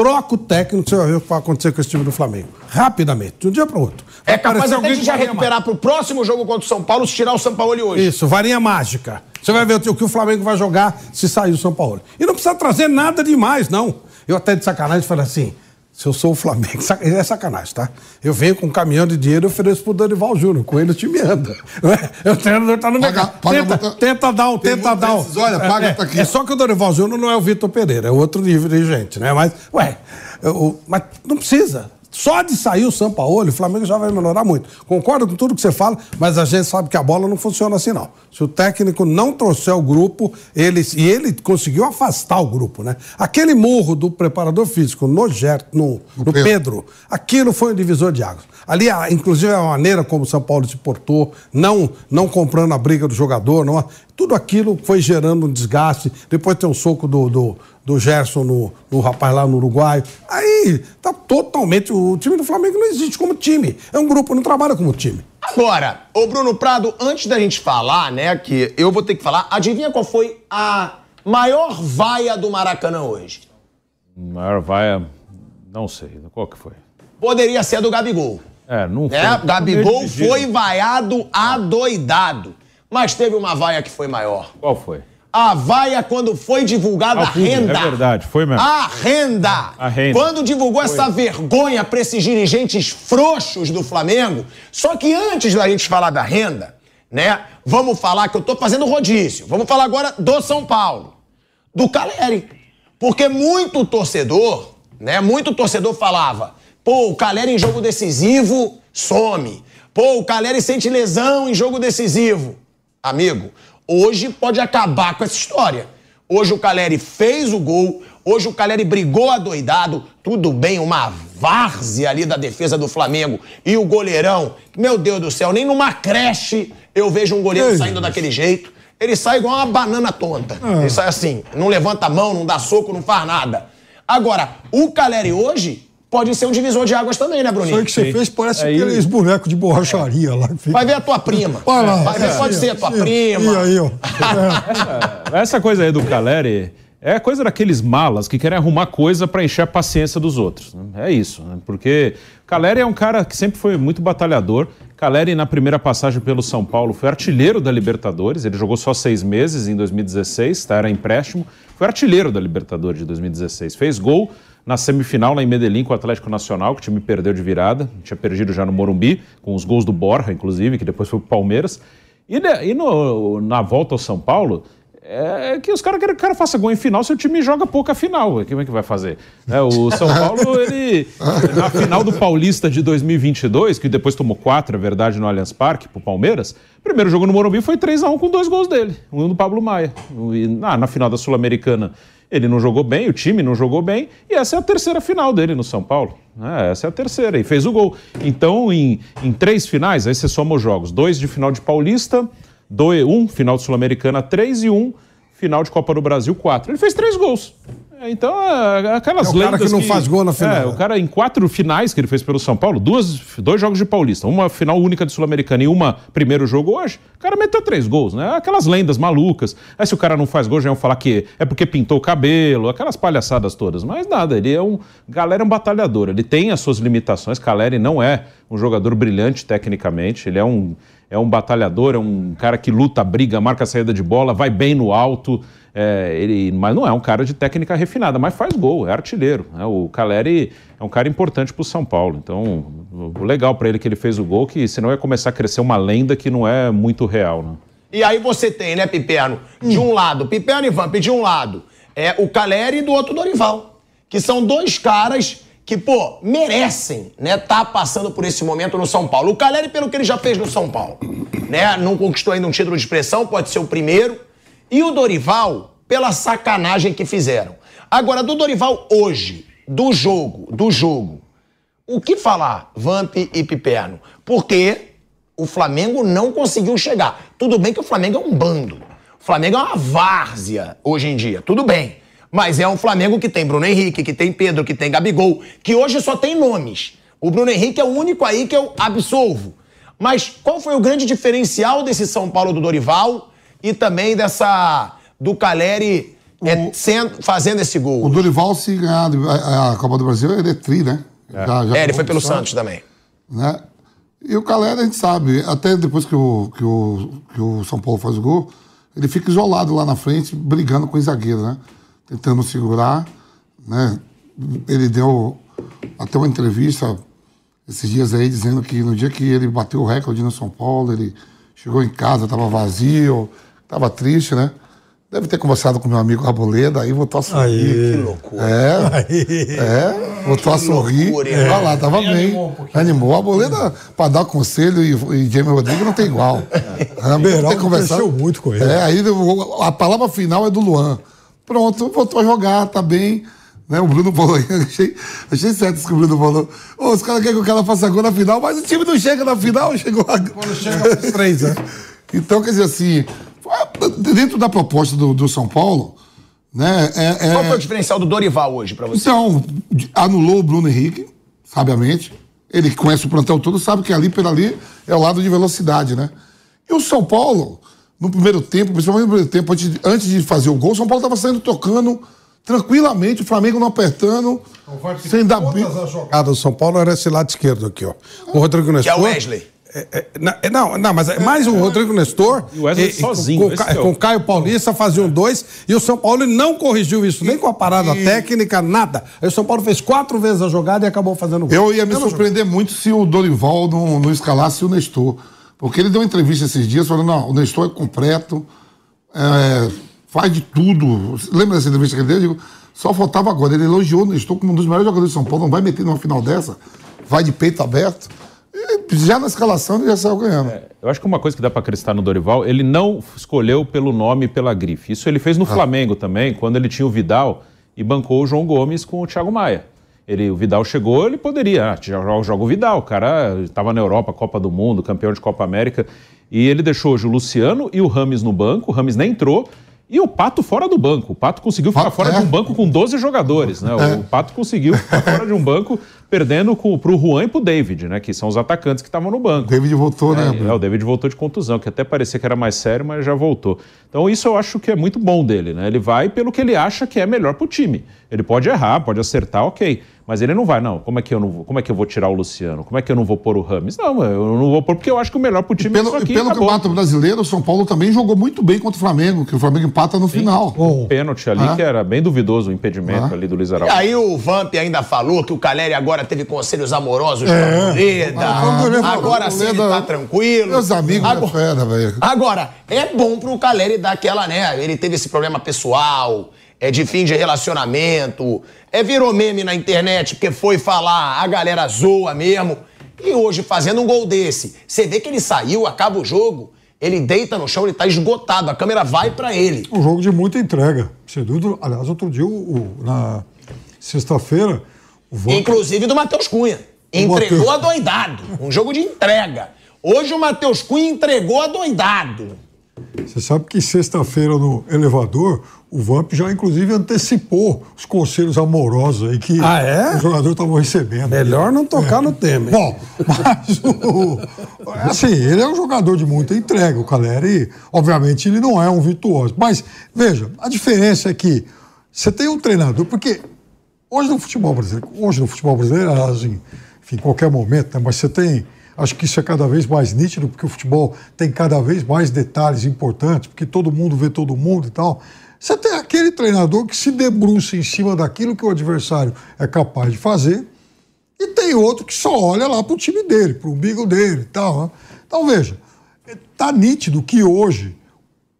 Troca o técnico, você vai ver o que vai acontecer com esse time do Flamengo. Rapidamente, de um dia para outro. É capaz até de já recuperar para o próximo jogo contra o São Paulo se tirar o São Paulo hoje. Isso, varinha mágica. Você vai ver o que o Flamengo vai jogar se sair o São Paulo. E não precisa trazer nada demais, não. Eu até de sacanagem falei assim: se eu sou o Flamengo, é sacanagem, tá? Eu venho com um caminhão de dinheiro e ofereço pro Dorival Júnior, com ele o time anda. É? O treinador tá no mercado. Tenta, muita... tenta dar um, tenta dar um. Olha, paga é, tá aqui. É só que o Dorival Júnior não é o Vitor Pereira, é outro nível de gente, né? Mas, ué, eu, mas não precisa. Só de sair o Sampaoli, o Flamengo já vai melhorar muito. Concordo com tudo que você fala, mas a gente sabe que a bola não funciona assim, não. Se o técnico não trouxer o grupo, ele, e ele conseguiu afastar o grupo, né? Aquele morro do preparador físico no, Ger, no, no Pedro. Pedro, aquilo foi um divisor de águas. Ali, inclusive, a maneira como o São Paulo se portou, não, não comprando a briga do jogador, não, tudo aquilo foi gerando um desgaste. Depois tem um soco do, do, do Gerson no, no rapaz lá no Uruguai. Aí tá totalmente. O time do Flamengo não existe como time. É um grupo, não trabalha como time. Agora, ô Bruno Prado, antes da gente falar, né, que eu vou ter que falar, adivinha qual foi a maior vaia do Maracanã hoje? Maior vaia, não sei. Qual que foi? poderia ser a do Gabigol. É, não foi. Né? Gabigol Meio dividido. foi vaiado adoidado. Mas teve uma vaia que foi maior. Qual foi? A vaia quando foi divulgada Ao a público, renda. é verdade, foi mesmo. A renda. A renda. Quando divulgou essa vergonha pra esses dirigentes frouxos do Flamengo. Só que antes da gente falar da renda, né? Vamos falar que eu tô fazendo rodízio. Vamos falar agora do São Paulo. Do Caleri. Porque muito torcedor, né? Muito torcedor falava: pô, o Caleri em jogo decisivo some. Pô, o Caleri sente lesão em jogo decisivo. Amigo, hoje pode acabar com essa história. Hoje o Caleri fez o gol, hoje o Caleri brigou adoidado, tudo bem, uma várzea ali da defesa do Flamengo e o goleirão, meu Deus do céu, nem numa creche eu vejo um goleiro saindo daquele jeito. Ele sai igual uma banana tonta. Ele sai assim, não levanta a mão, não dá soco, não faz nada. Agora, o Caleri hoje pode ser um divisor de águas também, né, Isso Bruninho? aí que você Sim. fez parece Aí- aqueles bonecos de borracharia lá. que fica- Vai ver a tua prima. Olha lá. Vai ver, É, pode sim, ser a tua sim. prima. E aí, ó. É. Essa coisa aí do Caleri é coisa daqueles malas que querem arrumar coisa pra encher a paciência dos outros. né? É isso, né? porque Caleri é um cara que sempre foi muito batalhador. Caleri, na primeira passagem pelo São Paulo, foi artilheiro da Libertadores. Ele jogou só seis meses em 2016, tá? era empréstimo. Foi artilheiro da Libertadores de 2016. Fez gol na semifinal lá em Medellín com o Atlético Nacional, que o time perdeu de virada. Tinha perdido já no Morumbi, com os gols do Borja, inclusive, que depois foi pro Palmeiras. E, e no- na volta ao São Paulo, é que os caras querem que o cara faça gol em final se o time joga pouca final. Como é que vai fazer? É, o São Paulo, ele, na final do Paulista de 2022, que depois tomou quatro, é verdade, no Allianz Parque, pro Palmeiras, primeiro jogo no Morumbi foi 3x1 com dois gols dele, um do Pablo Maia. E na, na final da Sul-Americana, ele não jogou bem, o time não jogou bem, e essa é a terceira final dele no São Paulo. É, essa é a terceira, e fez o gol. Então, em, em três finais, aí você soma os jogos: dois de final de Paulista, dois, um final de Sul-Americana, três, e um final de Copa do Brasil, quatro. Ele fez três gols. É, Então, é, aquelas É o cara lendas que não faz gol na final, É, né? o cara, em quatro finais que ele fez pelo São Paulo, duas, dois jogos de Paulista, uma final única de Sul-Americana e uma primeiro jogo hoje, o cara meteu três gols, né? Aquelas lendas malucas. Aí se o cara não faz gol, já iam falar que é porque pintou o cabelo, aquelas palhaçadas todas. Mas nada, ele é um. Galera é um batalhador, ele tem as suas limitações. Caleri não é um jogador brilhante tecnicamente, ele é um. É um batalhador, é um cara que luta, briga, marca a saída de bola, vai bem no alto. É, ele, mas não é um cara de técnica refinada, mas faz gol, é artilheiro. né? O Caleri é um cara importante para o São Paulo. Então, o legal para ele que ele fez o gol, que senão ia começar a crescer uma lenda que não é muito real. Né? E aí você tem, né, Piperno? De um lado, Piperno e Vamp, de um lado, é o Caleri e do outro Dorival. Que são dois caras que, pô, merecem, né, tá passando por esse momento no São Paulo. O Caleri, pelo que ele já fez no São Paulo, né, não conquistou ainda um título de expressão, pode ser o primeiro. E o Dorival, pela sacanagem que fizeram. Agora, do Dorival hoje, do jogo, do jogo, o que falar, Vamp e Piperno? Porque o Flamengo não conseguiu chegar. Tudo bem que o Flamengo é um bando. O Flamengo é uma várzea hoje em dia, tudo bem. Mas é um Flamengo que tem Bruno Henrique, que tem Pedro, que tem Gabigol, que hoje só tem nomes. O Bruno Henrique é o único aí que eu absolvo. Mas qual foi o grande diferencial desse São Paulo do Dorival e também dessa do Caleri é, sendo- fazendo esse gol? O Dorival, se ganhar a, a Copa do Brasil, ele é tri, né? Já- já É, ele foi pelo Santos. Santos também. né? E o Calera, a gente sabe, até depois que o, que, o, que o São Paulo faz o gol, ele fica isolado lá na frente, brigando com o zagueiro, né? Tentando segurar, né? Ele deu até uma entrevista esses dias aí dizendo que no dia que ele bateu o recorde no São Paulo, ele chegou em casa, estava vazio, estava triste, né? Deve ter conversado com meu amigo Raboleda, aí voltou a sorrir. Aí. Que loucura. É, é, voltou a sorrir. loucura, hein? Olha lá, tava bem. Animou. A boleda, para dar conselho, e, e Jamie Rodrigues não tem igual. É, Beraldo tem conversado. muito com ele. É, aí a palavra final é do Luan. Pronto, voltou a jogar, tá bem. Né, o Bruno falou, achei, achei certo isso que o Bruno falou. Ô, os caras querem que o cara faça gol na final, mas o time não chega na final, chegou a... Quando chega os três, né? Então, quer dizer assim, dentro da proposta do, do São Paulo, né, é- é- Qual foi o diferencial do Dorival hoje pra você? então, anulou o Bruno Henrique, sabiamente. Ele que conhece o plantel todo, sabe que ali por ali é o lado de velocidade, né? E o São Paulo, no primeiro tempo, principalmente no primeiro tempo, antes de, antes de fazer o gol, o São Paulo estava saindo tocando Tranquilamente, o Flamengo não apertando, sem dar Todas bico. as jogadas do São Paulo era esse lado esquerdo aqui, ó. O Rodrigo Que é Nestor. o Wesley. É, é, é, não, não, mas é mais o Rodrigo Nestor. E o Wesley e- e sozinho, Com, com, é o- com o Caio Paulista faziam dois. E o São Paulo não corrigiu isso, nem com a parada técnica, nada. Aí o São Paulo fez quatro vezes a jogada e acabou fazendo gol. Eu ia me surpreender muito se o Dorival não, não escalasse o Nestor. Porque ele deu uma entrevista esses dias falando, não, o Nestor é completo, é, faz de tudo. Lembra dessa entrevista que ele deu? Eu digo, só faltava agora. Ele elogiou o Nestor como um dos melhores jogadores de São Paulo, não vai meter numa final dessa, vai de peito aberto. E já na escalação ele já saiu ganhando. Eu acho que uma coisa que dá para acreditar no Dorival, ele não escolheu pelo nome e pela grife. Isso ele fez no Flamengo também, quando ele tinha o Vidal e bancou o João Gomes com o Thiago Maia. Ele, o Vidal chegou, ele poderia, ah, joga, o Vidal, o cara estava na Europa, Copa do Mundo, campeão de Copa América, e ele deixou hoje o Luciano e o Rames no banco, o Rames nem entrou, e o Pato fora do banco. O Pato conseguiu ficar Ah, fora é? de um banco com 12 jogadores, né? O Pato conseguiu ficar fora de um banco, perdendo para o Juan e para o David, né? Que são os atacantes que estavam no banco. O David voltou, né? É, o David voltou de contusão, que até parecia que era mais sério, mas já voltou. Então isso eu acho que é muito bom dele, né? Ele vai pelo que ele acha que é melhor pro time. Ele pode errar, pode acertar, ok. Mas ele não vai, não. Como é que eu não vou, como é que eu vou tirar o Luciano? Como é que eu não vou pôr o Rames? Não, eu não vou pôr porque eu acho que o melhor pro time é Pelo, isso aqui. e pelo acabou. campeonato brasileiro, o São Paulo também jogou muito bem contra o Flamengo, que o Flamengo empata no final. Bom, Pênalti ali, Ah. que era bem duvidoso o impedimento Ah. ali do Luiz E Araújo. aí o Vamp ainda falou que o Caleri agora teve conselhos amorosos com a Moleda. Ah, o Moleda- Agora sim ele tá tranquilo. Meus amigos agora, é fera, velho. agora, é bom pro Caleri dar aquela, né? Ele teve esse problema pessoal, é de fim de relacionamento, é virou meme na internet porque foi falar, a galera zoa mesmo. E hoje fazendo um gol desse, você vê que ele saiu, acaba o jogo, ele deita no chão, ele tá esgotado, a câmera vai pra ele. um jogo de muita entrega. Sem dúvida. Aliás, outro dia, o- o- na sexta-feira, o Vamp Inclusive do Matheus Cunha. Entregou Matheus. adoidado. Um jogo de entrega. Hoje o Matheus Cunha entregou adoidado. Você sabe que sexta-feira no elevador, o Vamp já inclusive antecipou os conselhos amorosos aí que Ah, é? os jogadores estavam recebendo. Melhor não tocar no tema. hein? Bom, mas o, assim, ele é um jogador de muita entrega, o Caleri, obviamente ele não é um virtuoso, mas veja, a diferença é que você tem um treinador, porque hoje no futebol brasileiro, hoje no futebol brasileiro, em, enfim, em qualquer momento, né, mas você tem, acho que isso é cada vez mais nítido, porque o futebol tem cada vez mais detalhes importantes, porque todo mundo vê todo mundo e tal. Você tem aquele treinador que se debruça em cima daquilo que o adversário é capaz de fazer, e tem outro que só olha lá pro time dele, pro umbigo dele e tal. Né? Então, veja, tá nítido que hoje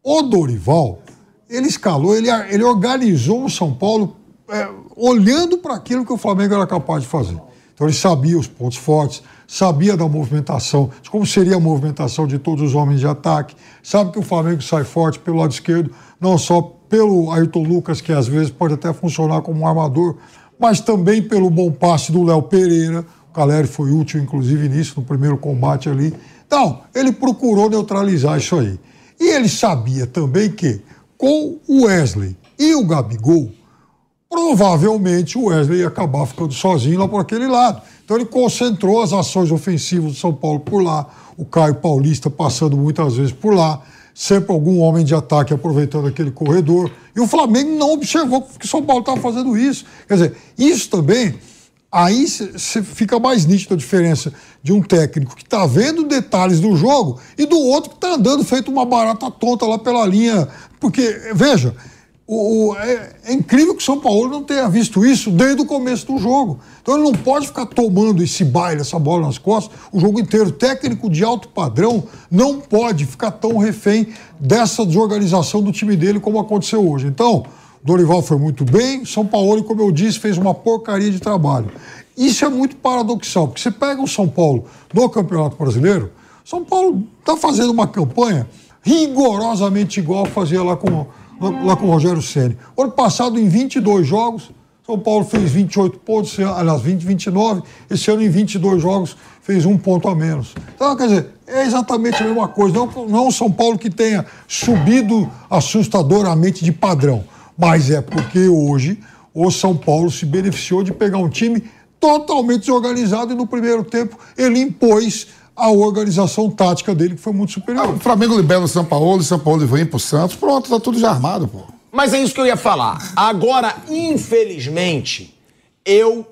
o Dorival, ele escalou, ele, ele organizou o São Paulo é, olhando para aquilo que o Flamengo era capaz de fazer. Então ele sabia os pontos fortes, sabia da movimentação, de como seria a movimentação de todos os homens de ataque, sabe que o Flamengo sai forte pelo lado esquerdo, não só pelo Ayrton Lucas, que às vezes pode até funcionar como um armador, mas também pelo bom passe do Léo Pereira. O Caleri foi útil, inclusive, nisso, no primeiro combate ali. Então, ele procurou neutralizar isso aí. E ele sabia também que, com o Wesley e o Gabigol, provavelmente o Wesley ia acabar ficando sozinho lá por aquele lado. Então ele concentrou as ações ofensivas do São Paulo por lá, o Caio Paulista passando muitas vezes por lá, sempre algum homem de ataque aproveitando aquele corredor. E o Flamengo não observou que o São Paulo estava fazendo isso. Quer dizer, isso também, aí fica mais nítido a diferença de um técnico que está vendo detalhes do jogo e do outro que está andando feito uma barata tonta lá pela linha. Porque, veja, o, o- é, é incrível que o São Paulo não tenha visto isso desde o começo do jogo. Então ele não pode ficar tomando esse baile, essa bola nas costas, o jogo inteiro. Técnico de alto padrão não pode ficar tão refém dessa desorganização do time dele como aconteceu hoje. Então, Dorival foi muito bem, São Paulo, como eu disse, fez uma porcaria de trabalho. Isso é muito paradoxal, porque você pega o São Paulo no Campeonato Brasileiro, São Paulo está fazendo uma campanha rigorosamente igual fazia lá com, lá, com o Rogério Ceni. Ano passado, em 22 jogos, São Paulo fez 28 pontos, aliás, 20, 29. Esse ano, em 22 jogos, fez um ponto a menos. Então, quer dizer, é exatamente a mesma coisa. Não, não São Paulo que tenha subido assustadoramente de padrão, mas é porque hoje o São Paulo se beneficiou de pegar um time totalmente desorganizado e no primeiro tempo ele impôs a organização tática dele, que foi muito superior. O Flamengo libera o São Paulo, o São Paulo vem pro Santos, pronto, tá tudo já armado, pô. Mas é isso que eu ia falar. Agora, infelizmente, eu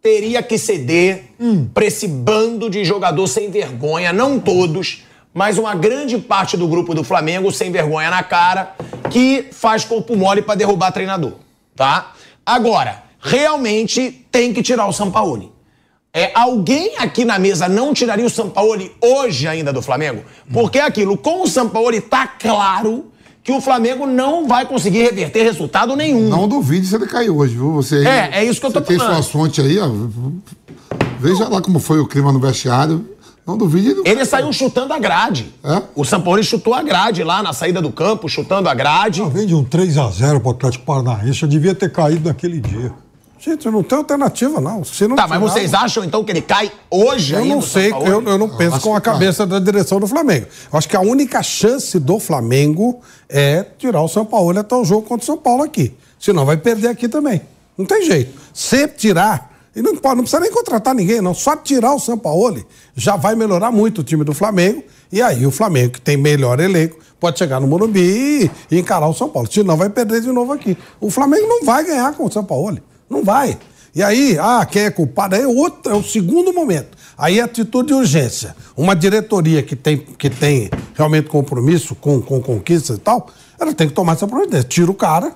teria que ceder hum. para esse bando de jogador sem vergonha, não todos, mas uma grande parte do grupo do Flamengo sem vergonha na cara, que faz corpo mole para derrubar treinador, tá? Agora, realmente tem que tirar o Sampaoli. É, alguém aqui na mesa não tiraria o Sampaoli hoje ainda do Flamengo? Porque é aquilo, com o Sampaoli tá claro que o Flamengo não vai conseguir reverter resultado nenhum. Não duvide se ele cair hoje, viu? Você aí, é, é isso que eu tô você falando. Tem sua fonte aí, ó. Veja lá como foi o clima no vestiário. Não duvide. Não ele saiu chutando a grade. É? O Sampaoli chutou a grade lá na saída do campo, chutando a grade. Ah, vem de um 3x0 pro Atlético Paranaense. Eu devia ter caído naquele dia. Gente, não tem alternativa, não. Se não tá, mas vocês acham então que ele cai hoje Eu não sei, eu, eu, não penso com a cabeça da direção do Flamengo. Eu acho que a única chance do Flamengo é tirar o São Paulo até o jogo contra o São Paulo aqui. Senão vai perder aqui também. Não tem jeito. Se tirar, e não, pode, não precisa nem contratar ninguém, não. Só tirar o São Paulo já vai melhorar muito o time do Flamengo. E aí o Flamengo, que tem melhor elenco, pode chegar no Morumbi e encarar o São Paulo. Senão vai perder de novo aqui. O Flamengo não vai ganhar com o São Paulo. Não vai. E aí, ah, quem é culpado? É, outro, é o segundo momento. Aí é atitude de urgência. Uma diretoria que tem, que tem realmente compromisso com, com conquistas e tal, ela tem que tomar essa providência. Tira o cara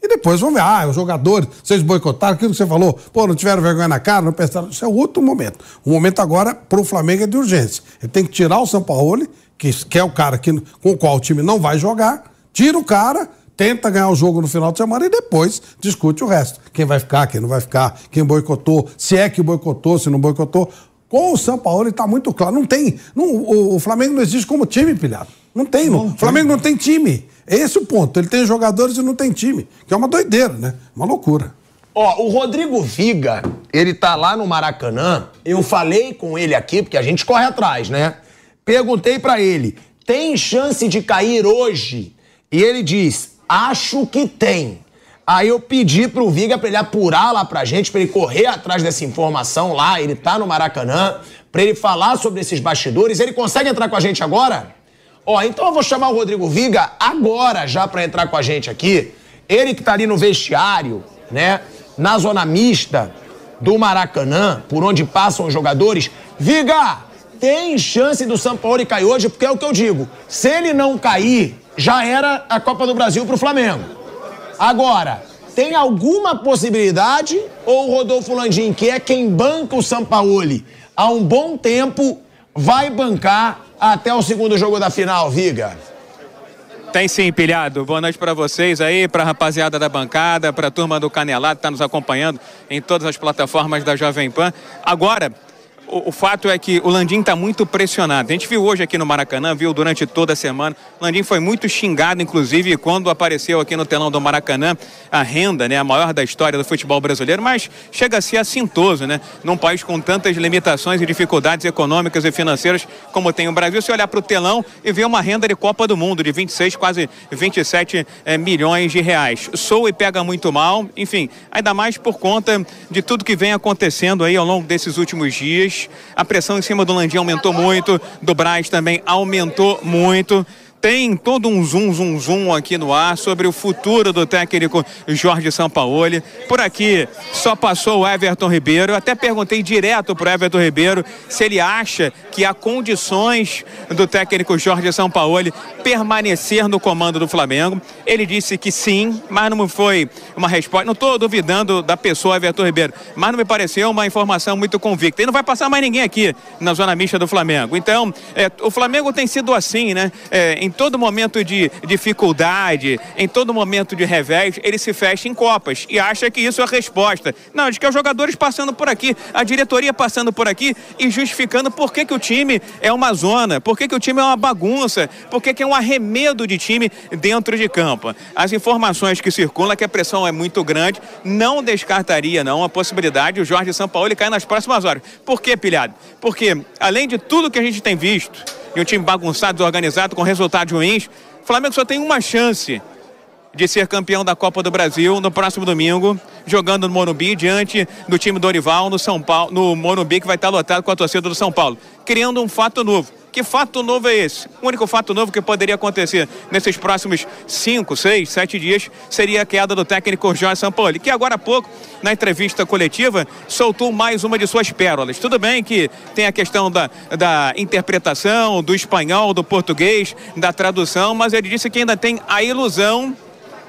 e depois vamos ver. Ah, os jogadores, vocês boicotaram, aquilo que você falou, pô, não tiveram vergonha na cara, não pensaram. Isso é outro momento. O momento agora, para o Flamengo, é de urgência. Ele tem que tirar o São Paulo, que, que é o cara que, com o qual o time não vai jogar, tira o cara tenta ganhar o jogo no final de semana e depois discute o resto. Quem vai ficar, quem não vai ficar, quem boicotou, se é que boicotou, se não boicotou. Com o São Paulo está muito claro. Não tem. Não, o, o, Flamengo não existe como time, pilhado. Não tem. Não, o Flamengo não tem time. É esse o ponto. Ele tem jogadores e não tem time. Que é uma doideira, né? Uma loucura. Ó, o Rodrigo Viga, ele tá lá no Maracanã. Eu falei com ele aqui, porque a gente corre atrás, né? Perguntei para ele: tem chance de cair hoje? E ele diz: Acho que tem. Aí eu pedi pro Viga pra ele apurar lá pra gente, pra ele correr atrás dessa informação lá, ele tá no Maracanã, pra ele falar sobre esses bastidores. Ele consegue entrar com a gente agora? Ó, então eu vou chamar o Rodrigo Viga agora já pra entrar com a gente aqui. Ele que tá ali no vestiário, né, na zona mista do Maracanã, por onde passam os jogadores. Viga, tem chance do São Paulo cair hoje, porque é o que eu digo. Se ele não cair, já era a Copa do Brasil para o Flamengo. Agora, tem alguma possibilidade ou o Rodolfo Landim, que é quem banca o Sampaoli há um bom tempo, vai bancar até o segundo jogo da final, Viga? Tem sim, pilhado. Boa noite para vocês aí, para a rapaziada da bancada, para a turma do Canelado que está nos acompanhando em todas as plataformas da Jovem Pan. Agora, o, o, fato é que o Landim está muito pressionado. A gente viu hoje aqui no Maracanã, viu durante toda a semana. O Landim foi muito xingado, inclusive, quando apareceu aqui no telão do Maracanã a renda, né, a maior da história do futebol brasileiro, mas chega a ser assintoso, né? Num país com tantas limitações e dificuldades econômicas e financeiras como tem o Brasil, se olhar para o telão e ver uma renda de Copa do Mundo de 26, quase 27 é, eh, milhões de reais. Sou e pega muito mal, enfim, ainda mais por conta de tudo que vem acontecendo aí ao longo desses últimos dias a pressão em cima do Landim aumentou muito, do Braz também aumentou muito tem todo um zoom, zoom, zoom aqui no ar sobre o futuro do técnico Jorge Sampaoli. Por aqui só passou o Everton Ribeiro. Eu até perguntei direto para o Everton Ribeiro se ele acha que há condições do técnico Jorge Sampaoli permanecer no comando do Flamengo. Ele disse que sim, mas não foi uma resposta. Não estou duvidando da pessoa Everton Ribeiro, mas não me pareceu uma informação muito convicta. E não vai passar mais ninguém aqui na zona mista do Flamengo. Então, é, o Flamengo tem sido assim, né? É, em todo momento de dificuldade, em todo momento de revés, ele se fecha em copas e acha que isso é a resposta. Não, diz que é os jogadores passando por aqui, a diretoria passando por aqui e justificando por que, que o time é uma zona, por que, que o time é uma bagunça, por que, que é um arremedo de time dentro de campo. As informações que circulam é que a pressão é muito grande, não descartaria não a possibilidade de o Jorge Sampaoli cair nas próximas horas. Por que, pilhado? Porque além de tudo que a gente tem visto, um time bagunçado, desorganizado, com resultados ruins. O Flamengo só tem uma chance de ser campeão da Copa do Brasil no próximo domingo, jogando no Morumbi diante do time Dorival no São Paulo, no Morumbi que vai estar lotado com a torcida do São Paulo, criando um fato novo. Que fato novo é esse? O único fato novo que poderia acontecer nesses próximos 5, 6, 7 dias seria a queda do técnico Jorge Sampaoli, que agora há pouco, na entrevista coletiva, soltou mais uma de suas pérolas. Tudo bem que tem a questão da, da interpretação, do espanhol, do português, da tradução, mas ele disse que ainda tem a ilusão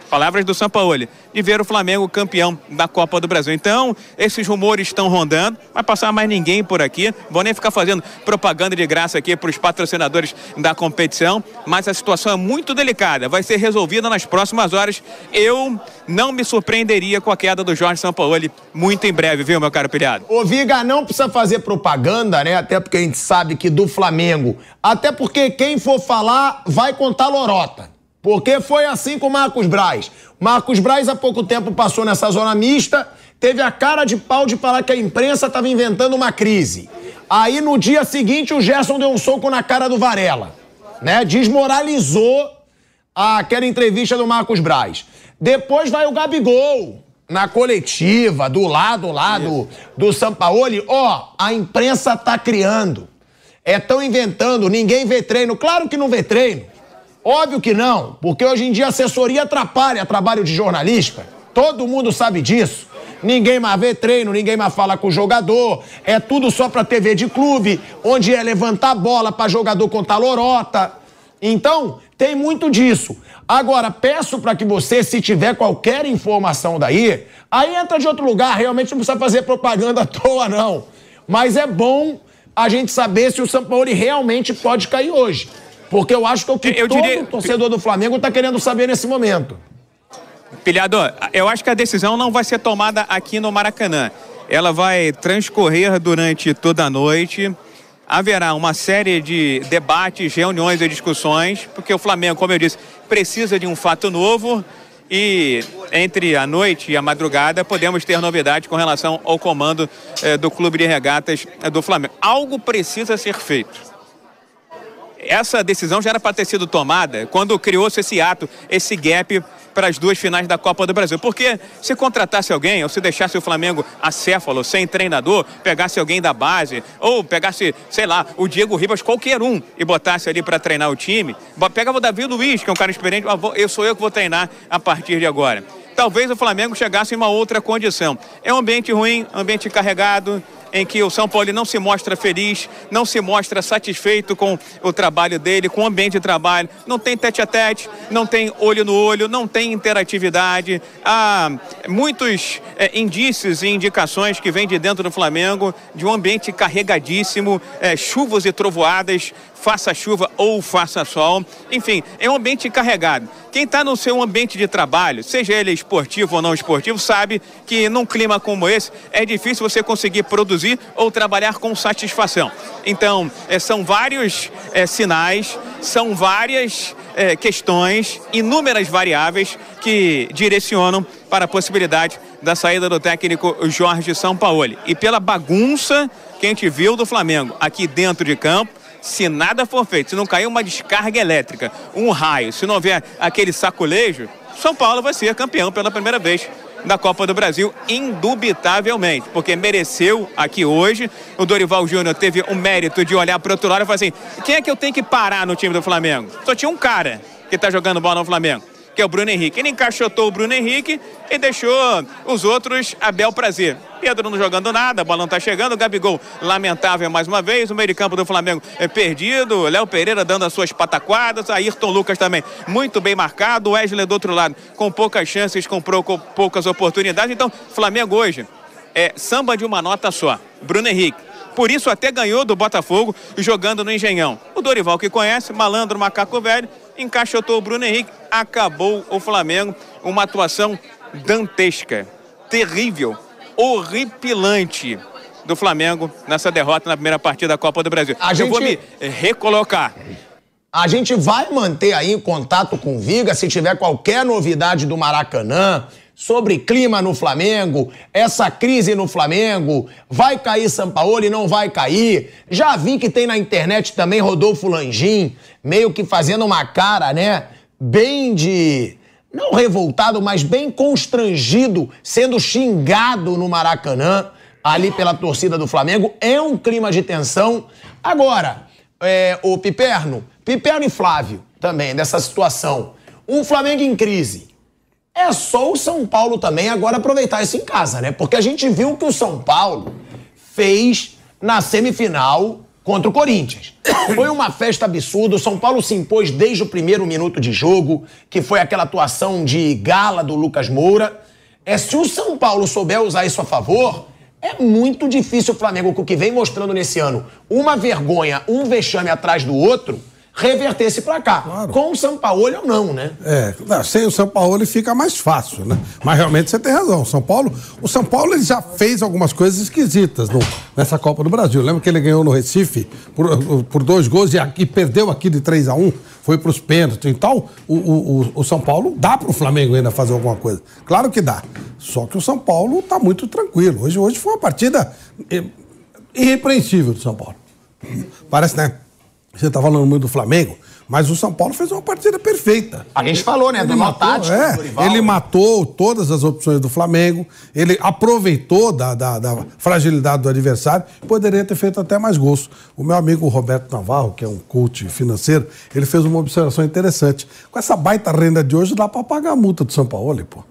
palavras do Sampaoli, de ver o Flamengo campeão da Copa do Brasil. Então, esses rumores estão rondando, vai passar mais ninguém por aqui, vou nem ficar fazendo propaganda de graça aqui para os patrocinadores da competição, mas a situação é muito delicada, vai ser resolvida nas próximas horas. Eu não me surpreenderia com a queda do Jorge Sampaoli muito em breve, viu, meu caro pilhado? Ô, Viga, não precisa fazer propaganda, né? Até porque a gente sabe que do Flamengo, até porque quem for falar vai contar lorota. Porque foi assim com Marcos Braz. Marcos Braz há pouco tempo passou nessa zona mista, teve a cara de pau de falar que a imprensa estava inventando uma crise. Aí no dia seguinte o Gerson deu um soco na cara do Varela, né? Desmoralizou aquela entrevista do Marcos Braz. Depois vai o Gabigol na coletiva, do lado lá do, do Sampaoli. Ó, a imprensa tá criando. É tão inventando, ninguém vê treino. Claro que não vê treino. Óbvio que não, porque hoje em dia a assessoria atrapalha trabalho de jornalista. Todo mundo sabe disso. Ninguém mais vê treino, ninguém mais fala com o jogador. É tudo só pra TV de clube, onde é levantar bola pra jogador contar lorota. Então, tem muito disso. Agora, peço para que você, se tiver qualquer informação daí, aí entra de outro lugar, realmente não precisa fazer propaganda à toa, não. Mas é bom a gente saber se o São Paulo realmente pode cair hoje. Porque eu acho que é o que Eu todo diria- torcedor do Flamengo está querendo saber nesse momento. Pilhador, eu acho que a decisão não vai ser tomada aqui no Maracanã. Ela vai transcorrer durante toda a noite. Haverá uma série de debates, reuniões e discussões, porque o Flamengo, como eu disse, precisa de um fato novo. E entre a noite e a madrugada podemos ter novidades com relação ao comando eh, do Clube de Regatas eh, do Flamengo. Algo precisa ser feito essa decisão já era para ter sido tomada quando criou-se esse ato, esse gap para as duas finais da Copa do Brasil. Porque se contratasse alguém, ou se deixasse o Flamengo acéfalo, sem treinador, pegasse alguém da base, ou pegasse, sei lá, o Diego Ribas, qualquer um, e botasse ali para treinar o time, pegava o Davi Luiz, que é um cara experiente, ah, eu sou eu que vou treinar a partir de agora. Talvez o Flamengo chegasse em uma outra condição. É um ambiente ruim, ambiente carregado, em que o São Paulo não se mostra feliz, não se mostra satisfeito com o trabalho dele, com o ambiente de trabalho, não tem tete a tete, não tem olho no olho, não tem interatividade. Há muitos eh, indícios e indicações que vêm de dentro do Flamengo de um ambiente carregadíssimo, eh, chuvas e trovoadas, faça chuva ou faça sol. Enfim, é um ambiente carregado. Quem está no seu ambiente de trabalho, seja ele esportivo ou não esportivo, sabe que num clima como esse é difícil você conseguir produzir ou trabalhar com satisfação. Então, eh, são vários eh, sinais, são várias eh, questões, inúmeras variáveis que direcionam para a possibilidade da saída do técnico Jorge Sampaoli. E pela bagunça que a gente viu do Flamengo aqui dentro de campo, se nada for feito, se não cair uma descarga elétrica, um raio, se não houver aquele saculejo, São Paulo vai ser campeão pela primeira vez da Copa do Brasil, indubitavelmente, porque mereceu aqui hoje. O Dorival Júnior teve o mérito de olhar para o outro lado e falar assim: quem é que eu tenho que parar no time do Flamengo? Só tinha um cara que está jogando bola no Flamengo. Que é o Bruno Henrique. Ele encaixotou o Bruno Henrique e deixou os outros a bel prazer. Pedro não jogando nada, a bola não tá chegando. O Gabigol, lamentável mais uma vez. O meio de campo do Flamengo é perdido. Léo Pereira dando as suas pataquadas. Ayrton Lucas também muito bem marcado. O Wesley do outro lado com poucas chances, com poucas oportunidades. Então, Flamengo hoje é samba de uma nota só. Bruno Henrique. Por isso até ganhou do Botafogo jogando no Engenhão. O Dorival que conhece, malandro, macaco velho, encaixotou o Bruno Henrique, acabou o Flamengo. Uma atuação dantesca, terrível, horripilante do Flamengo nessa derrota na primeira partida da Copa do Brasil. A Eu vou me gente- recolocar. A gente vai manter aí contato com o Viga se tiver qualquer novidade do Maracanã sobre clima no Flamengo, essa crise no Flamengo, vai cair Sampaoli, não vai cair. Já vi que tem na internet também Rodolfo Landim, meio que fazendo uma cara, né, bem de não revoltado, mas bem constrangido, sendo xingado no Maracanã ali pela torcida do Flamengo. É um clima de tensão. Agora, é, o Piperno, Piperno e Flávio também, dessa situação. Um Flamengo em crise. É só o São Paulo também agora aproveitar isso em casa, né? Porque a gente viu que o São Paulo fez na semifinal contra o Corinthians. Foi uma festa absurda. O São Paulo se impôs desde o primeiro minuto de jogo, que foi aquela atuação de gala do Lucas Moura. É se o São Paulo souber usar isso a favor, é muito difícil o Flamengo, com o que vem mostrando nesse ano, uma vergonha, um vexame atrás do outro, reverter esse placar. Claro. Com o São Paulo ou não, né? É, sem o São Paulo ele fica mais fácil, né? Mas realmente você tem razão. O São Paulo, o São Paulo ele já fez algumas coisas esquisitas no- nessa Copa do Brasil. Lembra que ele ganhou no Recife por, por dois gols e, aqui, perdeu aqui de 3 a 1 foi para os pênaltis. Então, o, o, o- o São Paulo dá para o Flamengo ainda fazer alguma coisa. Claro que dá. Só que o São Paulo está muito tranquilo. Hoje, hoje foi uma partida eh, irrepreensível do São Paulo. Parece, né? Você está falando muito do Flamengo, mas o São Paulo fez uma partida perfeita. A gente falou, né? Ele uma matou, tática é, do Dorival. ele matou todas as opções do Flamengo, ele aproveitou da, da- da fragilidade do adversário, poderia ter feito até mais gols. O meu amigo Roberto Navarro, que é um coach financeiro, ele fez uma observação interessante. Com essa baita renda de hoje, dá para pagar a multa do São Paulo, pô.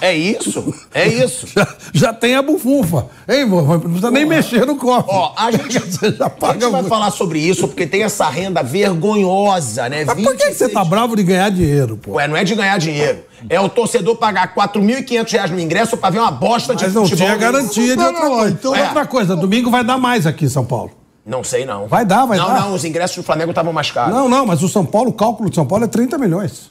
É isso, é isso. Já, já tem a bufunfa. Hein, vô? Não precisa nem mexer no cofre. Ó, a gente, já a paga gente vai falar sobre isso porque tem essa renda vergonhosa, né? Mas por que, que você 26 tá bravo de ganhar dinheiro, pô? Ué, não é de ganhar dinheiro. É o torcedor pagar 4.500 reais no ingresso pra ver uma bosta de Mas não futebol. tinha garantia de Não, outra não, coisa. então- Outra coisa, domingo vai dar mais aqui em São Paulo. Não sei, não. Vai dar, vai não, dar. Não, os ingressos do Flamengo estavam mais caros. Não, não, mas o São Paulo, o cálculo de São Paulo é 30 milhões.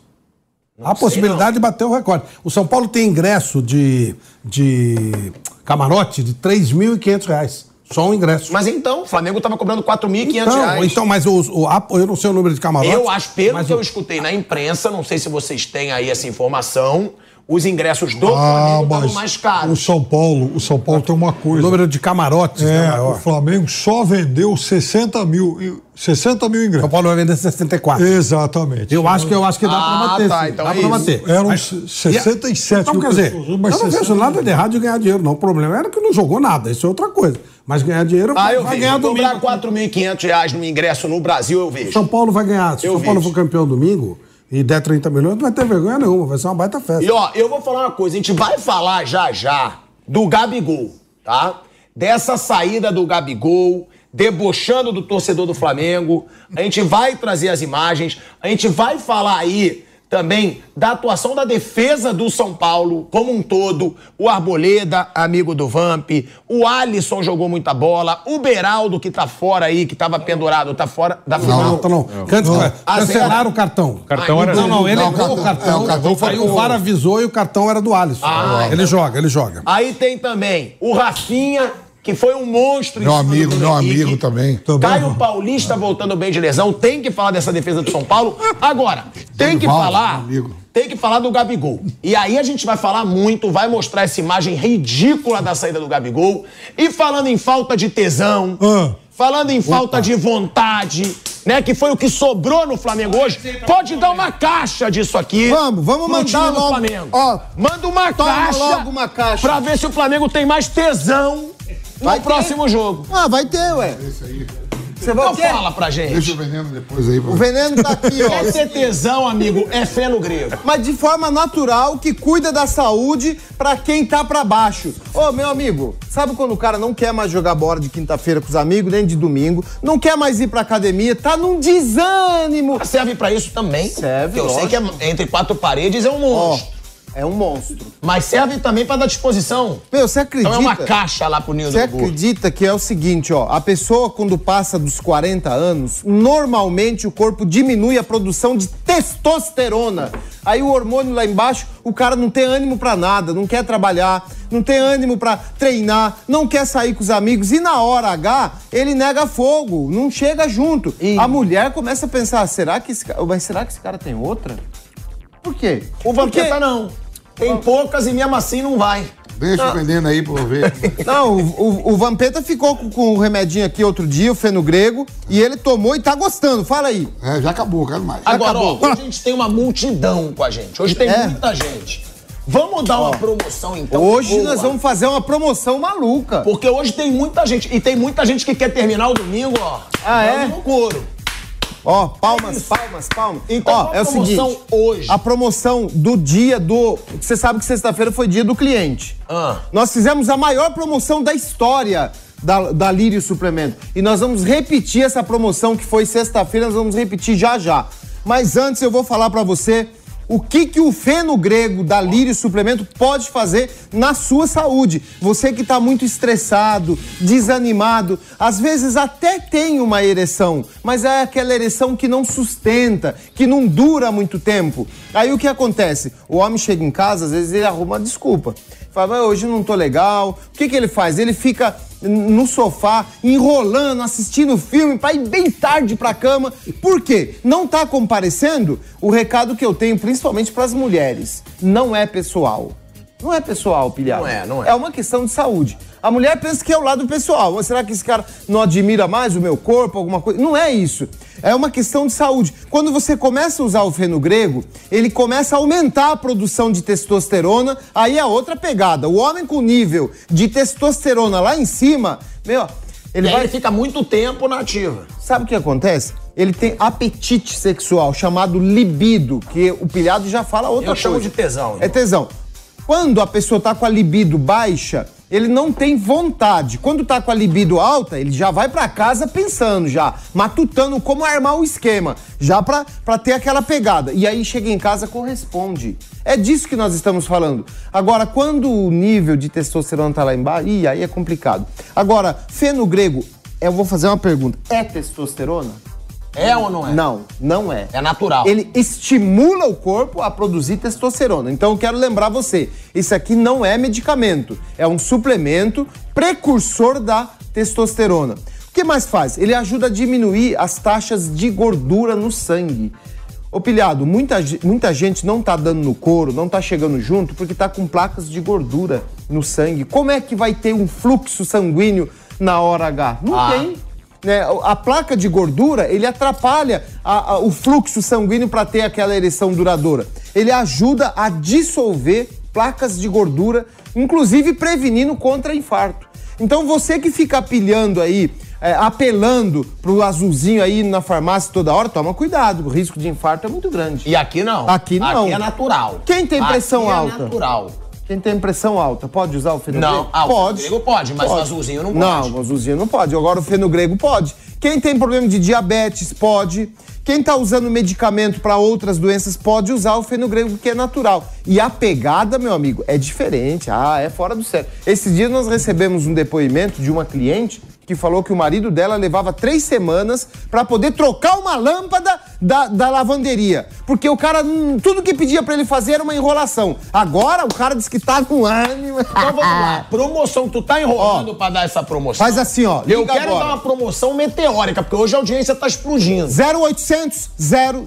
Há possibilidade de bater o recorde. O São Paulo tem ingresso de, de camarote de 3.500 reais. Só um ingresso. Mas então, o Flamengo tava cobrando 4.500 então, reais. então, mas o, o- a- eu não sei o número de camarotes. eu acho, pelo que eu escutei na imprensa, não sei se vocês têm aí essa informação, os ingressos do Ah, Flamengo estavam mais o caros. São Paulo, o São Paulo tem uma o coisa. número de camarotes é, É, o maior. Flamengo só vendeu 60 mil, e- 60 mil São ingressos. Paulo vai vender 64. Exatamente. Eu acho que eu acho que dá Ah, pra bater. tá, então dá é pra isso. bater. Eram Mas- 67 Então, mil quer dizer, pessoas, eu mas não vejo 60 nada de errado de ganhar dinheiro, não. O problema era que não jogou nada. Isso é outra coisa. Mas ganhar dinheiro Ah, eu vai vejo. ganhar Cobrar domingo. 4.500 reais no ingresso no Brasil, eu vejo. São Paulo vai ganhar. Se o Eu São Paulo vejo. for campeão domingo e der 30 milhões, não vai ter vergonha nenhuma. Vai ser uma baita festa. E ó, eu vou falar uma coisa, a gente vai falar já já do Gabigol, tá? Dessa saída do Gabigol, debochando do torcedor do Flamengo. A gente vai trazer as imagens, a gente vai falar aí também da atuação da defesa do São Paulo como um todo. O Arboleda, amigo do Vamp, o Alisson jogou muita bola, o Beraldo que tá fora aí, que tava pendurado, tá fora da final. Não, tá não. Can- A Cancelaram o cartão. O cartão era- Não, não, ele Não, o errou o cartão- cartão. é, o cartão foi aí o VAR avisou e o cartão era do Alisson. Ah, ele joga, ele joga. Aí tem também o Rafinha, que foi um monstro. em Meu amigo, meu Henrique. amigo também. Caio. Paulista voltando bem de lesão, tem que falar dessa defesa do São Paulo. Agora, tem que falar, tem que falar do Gabigol. E aí a gente vai falar muito, vai mostrar essa imagem ridícula da saída do Gabigol. E falando em falta de tesão, Ah. falando em falta de vontade, né, que foi o que sobrou no Flamengo hoje, pode dar uma caixa disso aqui. Vamos, vamos mandar do logo. Flamengo. Ó, Manda uma caixa, logo uma caixa. pra ver se o Flamengo tem mais tesão no Vai ter. próximo jogo. Ah, vai ter, ué. Você vai Então ter? fala pra gente. Deixa o veneno depois aí. pra O veneno tá aqui, ó. Quer ter tesão, amigo, é fé no grego. Mas de forma natural, que cuida da saúde pra quem tá pra baixo. Ô, meu amigo, sabe quando o cara não quer mais jogar bola de quinta-feira com os amigos, nem de domingo, não quer mais ir pra academia, tá num desânimo. Serve pra isso também. Serve, Porque eu sei que é- entre quatro paredes é um Ó, monstro. É um monstro. Mas serve também pra dar disposição. Meu, você acredita? Então é uma caixa lá pro ninho Você acredita que é o seguinte, ó, a pessoa quando passa dos 40 anos, normalmente o corpo diminui a produção de testosterona. Aí o hormônio lá embaixo, o cara não tem ânimo pra nada, não quer trabalhar, não tem ânimo pra treinar, não quer sair com os amigos e na hora H ele nega fogo, não chega junto. A mulher começa a pensar, será que esse cara, mas será que esse cara tem outra? Por quê? O Porque- Vampeta não. Tem poucas e mesmo assim não vai. Deixa o veneno aí pra eu ver. Não, o, o, o Vampeta ficou com, com o remedinho aqui outro dia, o feno grego, e ele tomou e tá gostando. Fala aí. É, já acabou, quero mais. Agora, ó, acabou. hoje a gente tem uma multidão com a gente. Hoje tem É. muita gente. Vamos dar uma promoção então. Hoje boa. nós vamos fazer uma promoção maluca. Porque hoje tem muita gente. E tem muita gente que quer terminar o domingo, ó. Ah, é? no couro. Ó, palmas, palmas, palmas. Então, Ó, qual é a o seguinte. promoção hoje? A promoção do dia do. Você sabe que sexta-feira foi dia do cliente. Ah. Nós fizemos a maior promoção da história da, da Lírio Suplemento. E nós vamos repetir essa promoção que foi sexta-feira, nós vamos repetir já já. Mas antes eu vou falar pra você o que, que o feno grego da Lírio Suplemento pode fazer na sua saúde. Você que está muito estressado, desanimado, às vezes até tem uma ereção, mas é aquela ereção que não sustenta, que não dura muito tempo. Aí o que acontece? O homem chega em casa, às vezes ele arruma uma desculpa. Fala, "Ah, hoje não tô legal. O que, que ele faz? Ele fica no sofá, enrolando, assistindo filme para ir bem tarde pra cama. Por quê? Não tá comparecendo? O recado que eu tenho, principalmente para as mulheres, não é pessoal. Não é pessoal, pilhado. Não é, não é. É uma questão de saúde. A mulher pensa que é o lado pessoal. Será que esse cara não admira mais o meu corpo, alguma coisa? Não é isso. É uma questão de saúde. Quando você começa a usar o feno grego, ele começa a aumentar a produção de testosterona, aí é outra pegada. O homem com nível de testosterona lá em cima, meu, ele vai ele fica muito tempo na ativa. Sabe o que acontece? Ele tem apetite sexual, chamado libido, que o pilhado já fala outra Eu coisa. chamo de tesão, É tesão. Quando a pessoa tá com a libido baixa, ele não tem vontade. Quando tá com a libido alta, ele já vai pra casa pensando já, matutando como armar o esquema, já pra, pra ter aquela pegada. E aí chega em casa, corresponde. É disso que nós estamos falando. Agora, quando o nível de testosterona tá lá embaixo, ih, aí é complicado. Agora, feno grego, eu vou fazer uma pergunta. É testosterona? É ou não é? Não, não é. É natural. Ele estimula o corpo a produzir testosterona. Então eu quero lembrar você, isso aqui não é medicamento, é um suplemento precursor da testosterona. O que mais faz? Ele ajuda a diminuir as taxas de gordura no sangue. Ô pilhado, muita, muita gente não tá dando no couro, não tá chegando junto porque tá com placas de gordura no sangue. Como é que vai ter um fluxo sanguíneo na hora H? Não Ah. tem né, a placa de gordura, ele atrapalha a- a- o fluxo sanguíneo para ter aquela ereção duradoura. Ele ajuda a dissolver placas de gordura, inclusive prevenindo contra infarto. Então você que fica pilhando aí, é, apelando pro azulzinho aí na farmácia toda hora, toma cuidado, o risco de infarto é muito grande. E aqui não. Aqui não. Aqui é natural. Quem tem pressão aqui alta? É natural. Quem tem pressão alta, pode usar o feno Não, grego? ah, o pode. feno grego pode, mas o azulzinho não pode. Não, o azulzinho não pode. Agora o feno grego pode. Quem tem problema de diabetes pode. Quem tá usando medicamento para outras doenças pode usar o feno grego, que é natural. E a pegada, meu amigo, é diferente. Ah, é fora do sério. Esses dias nós recebemos um depoimento de uma cliente que falou que o marido dela levava três semanas para poder trocar uma lâmpada da, da lavanderia. Porque o cara, hum, tudo que pedia para ele fazer era uma enrolação. Agora o cara disse que tá com ânimo. Então vamos lá. Promoção, tu tá enrolando pra dar essa promoção. Faz assim, ó. Eu quero agora. dar uma promoção meteórica, porque hoje a audiência tá explodindo. 0800 000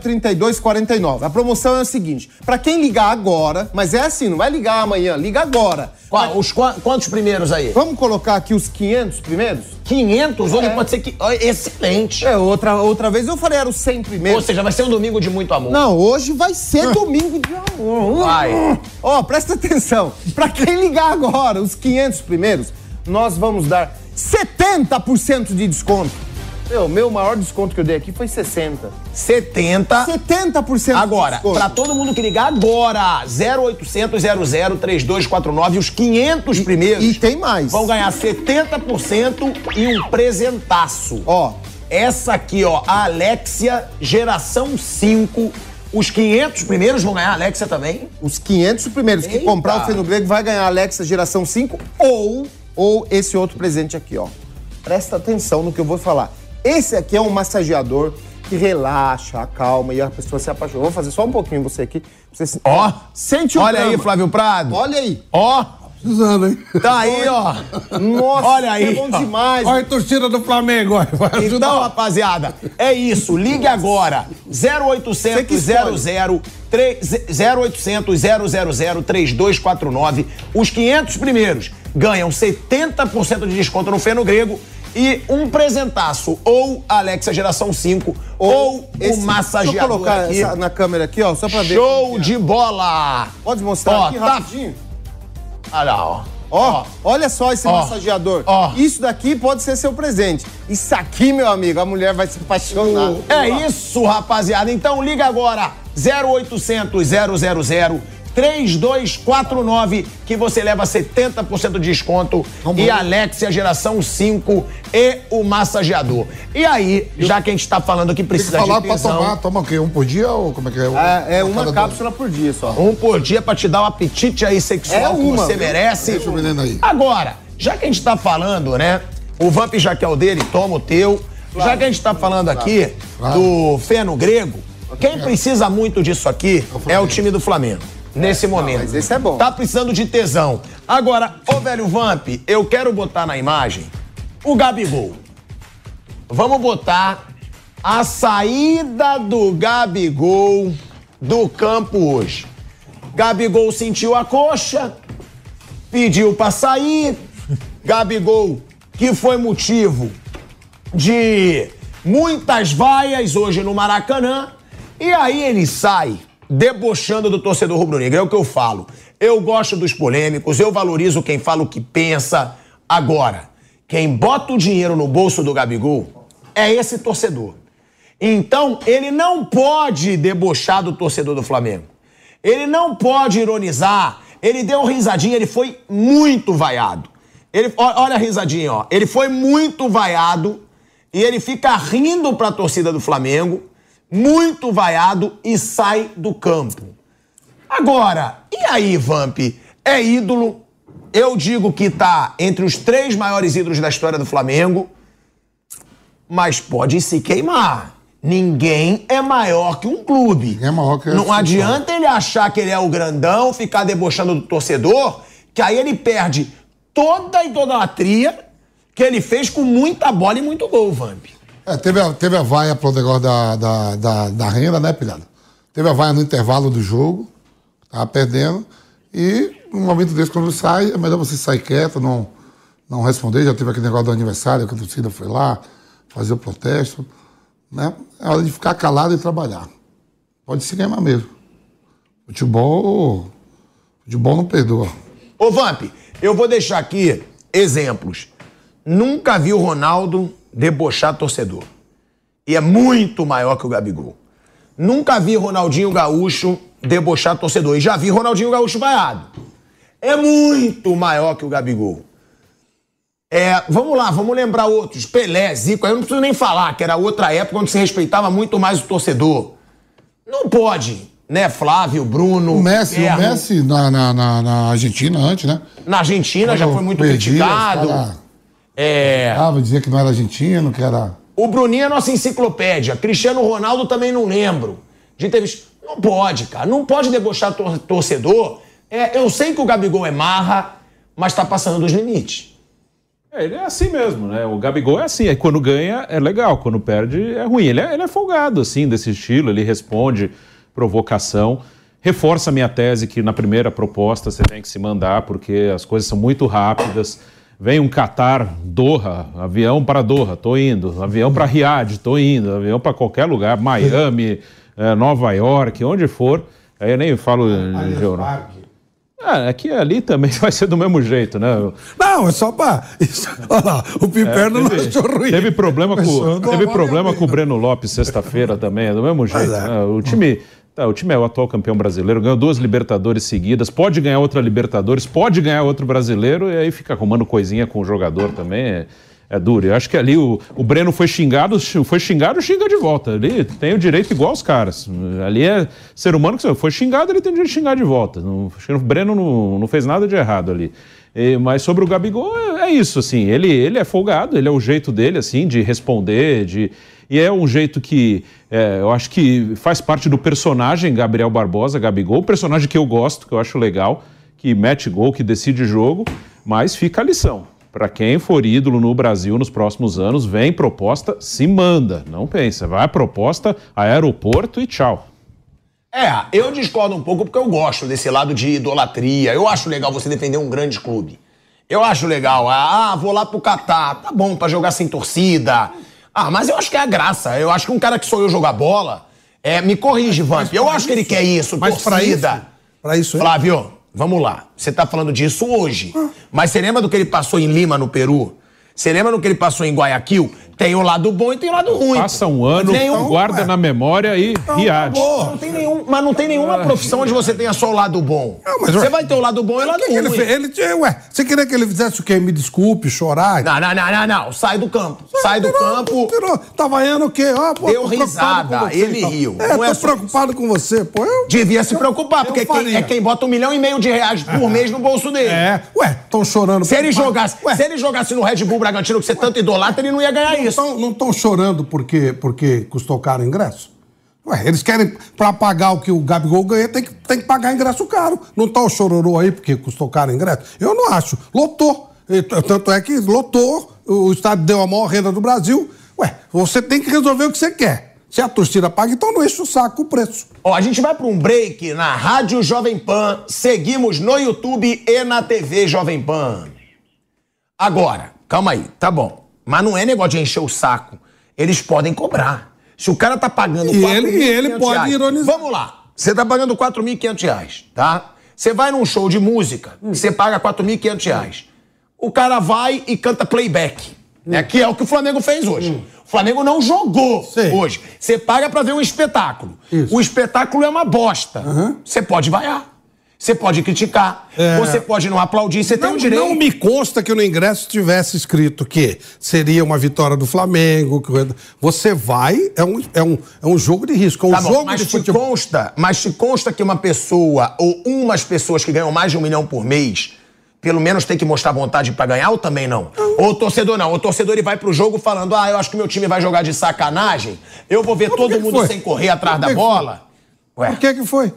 3249. A promoção é o seguinte: pra quem ligar agora, mas é assim, não vai ligar amanhã, liga agora. Qual- os qua- quantos primeiros aí? Vamos colocar aqui os 500 primeiros? 500? Hoje pode ser que. Excelente. É, outra, outra vez eu falei era os 100 Ou primeiros. seja, vai ser um domingo de muito amor. Não, hoje vai ser domingo de amor. Vai. Ó, presta atenção. Pra quem ligar agora, os 500 primeiros, nós vamos dar 70% de desconto. Meu, meu maior desconto que eu dei aqui foi 60. 70. 70% de Agora, desconto. pra todo mundo que ligar agora, 0800 00 3249, os 500 primeiros E tem mais. vão ganhar 70% e um presentaço. Ó, Essa aqui, ó, a Alexia geração 5. Os 500 primeiros vão ganhar a Alexia também? Os 500 primeiros que Eita. comprar o Feno Grego vai ganhar a Alexa geração 5 ou, ou esse outro presente aqui, ó. Presta atenção no que eu vou falar. Esse aqui é um massageador que relaxa, acalma e a pessoa se apaixona. Vou fazer só um pouquinho você aqui. pra Você se- Ó, sente o Olha aí. Flávio Prado. Olha aí. Ó, Precisando, hein? tá aí, ó. Nossa, Olha aí, é bom ó. demais. Olha a torcida do Flamengo, olha. Vai Então, ajudar. rapaziada, é isso. Ligue agora. Você 0800 que escolhe. 00 3 0800 000 3249. Os 500 primeiros ganham 70% de desconto no Feno Grego e um presentaço. Ou a Alexa Geração 5 ou, esse- o Deixa massageador eu colocar aqui. essa na câmera aqui, ó, só pra ver. Show de bola! Pode mostrar Ó, aqui tá- rapidinho? Olha lá, ó. ó, olha só esse Ó. massageador. Isso daqui pode ser seu presente. Isso aqui, meu amigo, a mulher vai se apaixonar. É isso, rapaziada. Então liga agora 0800 000 3249 que você leva 70% de desconto e Alexia geração 5 e o massageador. E aí, já que a gente tá falando que Tem que precisa falar de pra tesão, tomar. Toma o quê? Um por dia ou como é que é? É, é uma dois. cápsula por dia só. um por dia pra te dar o apetite aí sexual É que uma, você viu? merece. Deixa o menino aí. Agora, já que a gente tá falando, né? O Vamp já que é o dele, toma o teu. Já que a gente tá falando aqui do feno grego, quem precisa muito disso aqui é o time do Flamengo. Nesse momento. mas esse é bom. Tá precisando de tesão. Agora, ô velho Vamp, eu quero botar na imagem o Gabigol. Vamos botar a saída do Gabigol do campo hoje. Gabigol sentiu a coxa, pediu pra sair. Gabigol, que foi motivo de muitas vaias hoje no Maracanã. E aí ele sai debochando do torcedor rubro-negro. É o que eu falo. Eu gosto dos polêmicos, eu valorizo quem fala o que pensa. Agora, quem bota o dinheiro no bolso do Gabigol é esse torcedor. Então, ele não pode debochar do torcedor do Flamengo. Ele não pode ironizar. Ele deu risadinha, ele foi muito vaiado. Ele, olha a risadinha, ó. Ele foi muito vaiado e ele fica rindo pra torcida do Flamengo, muito vaiado e sai do campo. Agora, e aí, Vamp? É ídolo. Eu digo que tá entre os três maiores ídolos da história do Flamengo, mas pode se queimar. Ninguém é maior que um clube. Ninguém é maior que Não adianta ele achar que ele é o grandão, ficar debochando do torcedor, que aí ele perde toda a idolatria que ele fez com muita bola e muito gol, Vamp. É, teve, a, teve a vaia pro negócio da, da, da, da renda, né, pilhado? Teve a vaia no intervalo do jogo, tava perdendo. E num momento desse, quando sai, é melhor você sair quieto, não, não responder. Já teve aquele negócio do aniversário, que a torcida foi lá fazer o protesto. Né? É hora de ficar calado e trabalhar. Pode se queimar mesmo. Futebol. Futebol não perdoa. Ô, Vamp, eu vou deixar aqui exemplos. Nunca vi o Ronaldo debochar torcedor. E é muito maior que o Gabigol. Nunca vi Ronaldinho Gaúcho debochar torcedor. E já vi Ronaldinho Gaúcho vaiado. É muito maior que o Gabigol. É, vamos lá, vamos lembrar outros. Pelé, Zico, eu não preciso nem falar, que era outra época onde se respeitava muito mais o torcedor. Não pode, né, Flávio, Bruno. O Messi, o. Messi na, na, na, na Argentina antes, né? Na Argentina já Quando foi muito perdia, criticado. cara É. tava, dizia que não era argentino, que era. O Bruninho é nossa enciclopédia. Cristiano Ronaldo também não lembro. De entrevista. Não pode, cara. Não pode debochar tor- torcedor. É, eu sei que o Gabigol é marra, mas tá passando dos limites. É, ele é assim mesmo, né? O Gabigol é assim. Aí quando ganha é legal, quando perde é ruim. Ele é, ele é folgado, assim, desse estilo. Ele responde provocação. Reforça a minha tese que na primeira proposta você tem que se mandar, porque as coisas são muito rápidas. Vem um Qatar, Doha, avião para Doha, tô indo. Avião para Riad, tô indo. Avião para qualquer lugar, Miami, eh, Nova York, onde for. Aí eu nem falo de. Ah, aqui ali também vai ser do mesmo jeito, né? Não, é só pra. Isso, olha lá, o Piperno não achou ruim. Teve problema com, teve problema com o Breno Lopes sexta-feira também, é do mesmo jeito. é. né? O time. Tá, o time é o atual campeão brasileiro, ganhou duas Libertadores seguidas, pode ganhar outra Libertadores, pode ganhar outro brasileiro, e aí fica arrumando coisinha com o jogador também. É, é duro. Eu acho que ali o, o Breno foi xingado, foi xingado, xinga de volta. Ali tem o direito igual os caras. Ali é ser humano que foi xingado, ele tem o direito de xingar de volta. Não, o Breno não, não fez nada de errado ali. E, mas sobre o Gabigol, é, é isso, assim, ele, ele é folgado, ele é o jeito dele, assim, de responder, de... E é um jeito que é, eu acho que faz parte do personagem Gabriel Barbosa, Gabigol, personagem que eu gosto, que eu acho legal, que mete gol, que decide jogo, mas fica a lição. Para quem for ídolo no Brasil nos próximos anos, vem proposta, se manda. Não pensa. Vai a proposta, aeroporto e tchau. É, eu discordo um pouco porque eu gosto desse lado de idolatria. Eu acho legal você defender um grande clube. Eu acho legal. Ah, vou lá pro Catar. Tá bom pra jogar sem torcida. Ah, mas eu acho que é a graça. Eu acho que um cara que sou eu jogar bola. É, me corrige, Vamp. Eu acho que ele quer isso, Mas pra isso, torcida. pra isso Flávio, vamos lá. Você tá falando disso hoje. Mas você lembra do que ele passou em Lima, no Peru? Você lembra do que ele passou em Guayaquil? Tem o lado bom e tem o lado ruim. Passa um ano, Nenhum- guarda ué. na memória e reage. Não tem nenhum, mas não tem nenhuma profissão onde você tenha só o lado bom. Não, mas, você ué, vai ter o lado bom e o lado que que ele ruim. fez? Ele, tinha- ué, você queria que ele fizesse o quê? Me desculpe, chorar? Não, não, não, não, não. Sai do campo. Sai do Tirou, campo. Tirou. Tá vaiando o quê? Ó, pô, Deu risada, você, ele então. riu. É, Não tô é preocupado com você, pô. Eu, Devia se preocupar, eu porque quem, é quem bota um milhão e meio de reais por mês no bolso dele. É, ué, estão chorando. Se ele, jogasse, se ele jogasse no Red Bull Bragantino, que você tanto idolatra, ele não ia ganhar isso. Não estão chorando porque, porque custou caro o ingresso? Ué, eles querem, pra pagar o que o Gabigol ganha, tem que, tem que pagar ingresso caro. Não tá o chororô aí porque custou caro o ingresso? Eu não acho. Lotou. Tanto é que lotou, o estádio deu a maior renda do Brasil. Ué, você tem que resolver o que você quer. Se a torcida paga, então não enche o saco o preço. Ó, a gente vai para um break na Rádio Jovem Pan. Seguimos no YouTube e na TV Jovem Pan. Agora, calma aí, tá bom. Mas não é negócio de encher o saco. Eles podem cobrar. Se o cara tá pagando E 4.500 ele- e ele pode reais, ironizar. Vamos lá. Você tá pagando 4.500 reais, tá? Você vai num show de música, você paga 4.500 reais. O cara vai e canta playback, né? Que é o que o Flamengo fez hoje. O Flamengo não jogou hoje. Você paga pra ver um espetáculo. Isso. O espetáculo é uma bosta. Você pode vaiar. Você pode criticar. É. Você pode não aplaudir. Você tem Não, o direito. não me consta que no ingresso tivesse escrito que seria uma vitória do Flamengo. que- Você vai, é um, é um, é um jogo de risco. É um Tá bom, jogo mas de te futebol. consta, mas te consta que uma pessoa ou umas pessoas que ganham mais de um milhão por mês, pelo menos tem que mostrar vontade pra ganhar ou também não? Ou o torcedor não. O torcedor ele vai pro jogo falando: ah, eu acho que meu time vai jogar de sacanagem, eu vou ver Mas todo mundo foi? sem correr atrás da bola. Ué, Por que que foi?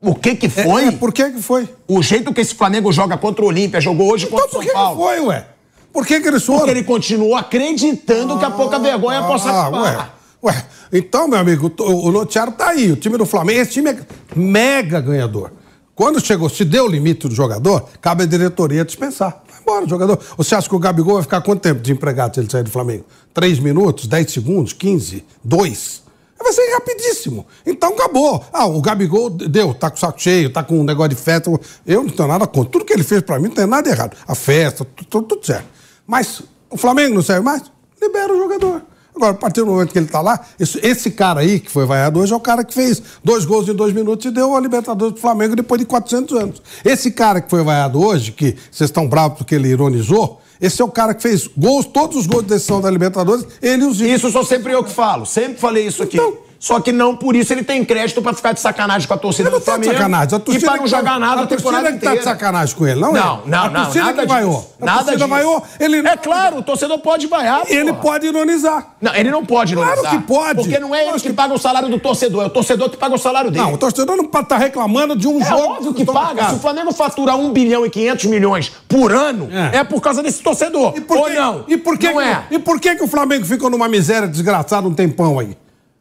O que que É, foi? é, por que que foi? O jeito que esse Flamengo joga contra o Olímpia, jogou hoje Então contra o por São que que Paulo. foi, ué? Por que que eles foram? Porque ele continuou acreditando que a pouca vergonha possa Ah, acabar. ué, ué. Então, meu amigo, o, o noticiário tá aí. O time do Flamengo, esse time é mega ganhador. Quando chegou, se deu o limite do jogador, cabe à diretoria dispensar. Vai embora, jogador. Você acha que o Gabigol vai ficar quanto tempo desempregado se ele sair do Flamengo? Três minutos, dez segundos, quinze, dois? Vai ser rapidíssimo. Então acabou. Ah, o Gabigol deu, tá com saco cheio, tá com um negócio de festa. Eu não tenho nada contra. Tudo que ele fez pra mim não tem nada errado. A festa, tu- tu- tudo certo. Mas o Flamengo não serve mais? Libera o jogador. Agora, a partir do momento que ele tá lá, esse, esse cara aí, que foi vaiado hoje, é o cara que fez dois gols em dois minutos e deu a Libertadores pro Flamengo depois de 400 anos. Esse cara que foi vaiado hoje, que vocês estão bravos porque ele ironizou, esse é o cara que fez gols, todos os gols de decisão da Libertadores, ele e os Isso sou sempre eu que falo. Sempre falei isso aqui. Então- Só que não por isso ele tem crédito pra ficar de sacanagem com a torcida Ele não do tá de Flamengo. sacanagem. A e torcida pra não que tá- jogar nada a, a temporada que tá de inteira. sacanagem com ele, não, Não, é? não, A não. torcida nada que vaiou. A Nada torcida disso. vaiou, ele- É claro, o torcedor pode vaiar. Ele porra. pode ironizar. Não, ele não pode Claro ironizar. que pode. Porque não é ele Lógico que paga o salário do torcedor, é o torcedor que paga o salário dele. Não, o torcedor não pode estar reclamando de um É jogo. óbvio que paga. Se o Flamengo fatura 1 bilhão e 500 milhões por ano, É. é, por causa desse torcedor. E Ou que, não? E por que, não que- é. e por que, que o Flamengo ficou numa miséria desgraçada um tempão aí?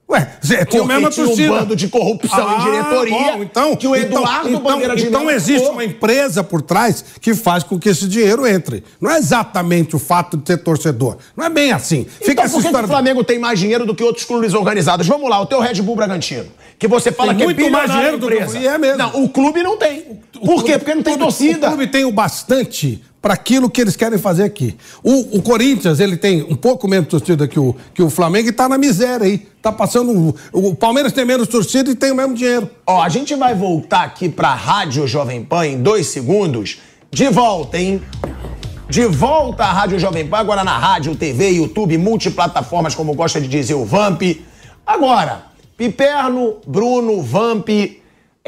Ué, Zé, tinha a Porque mesma tinha um torcida. bando de corrupção em diretoria, bom, então, que o Eduardo então, Bandeira de então, Melo existe ficou. uma empresa por trás que faz com que esse dinheiro entre. Não é exatamente o fato de ser torcedor. Não é bem assim. Fica Então essa por que, que história. o Flamengo tem mais dinheiro do que outros clubes organizados? Vamos lá, o teu Red Bull Bragantino. Que você fala Tem que muito é mais dinheiro do que o- empresa. é mesmo. Não, o clube não tem. Por quê? Porque não tem O clube- torcida. O clube tem o bastante para aquilo que eles querem fazer aqui. O, o Corinthians, ele tem um pouco menos torcida que o, que o Flamengo e tá na miséria aí. Tá passando. um- O Palmeiras tem menos torcida e tem o mesmo dinheiro. Ó, a gente vai voltar aqui pra Rádio Jovem Pan em dois segundos. De volta, hein? De volta à Rádio Jovem Pan, agora na rádio, TV, YouTube, multiplataformas, como gosta de dizer o Vamp. Agora, Piperno, Bruno, Vamp.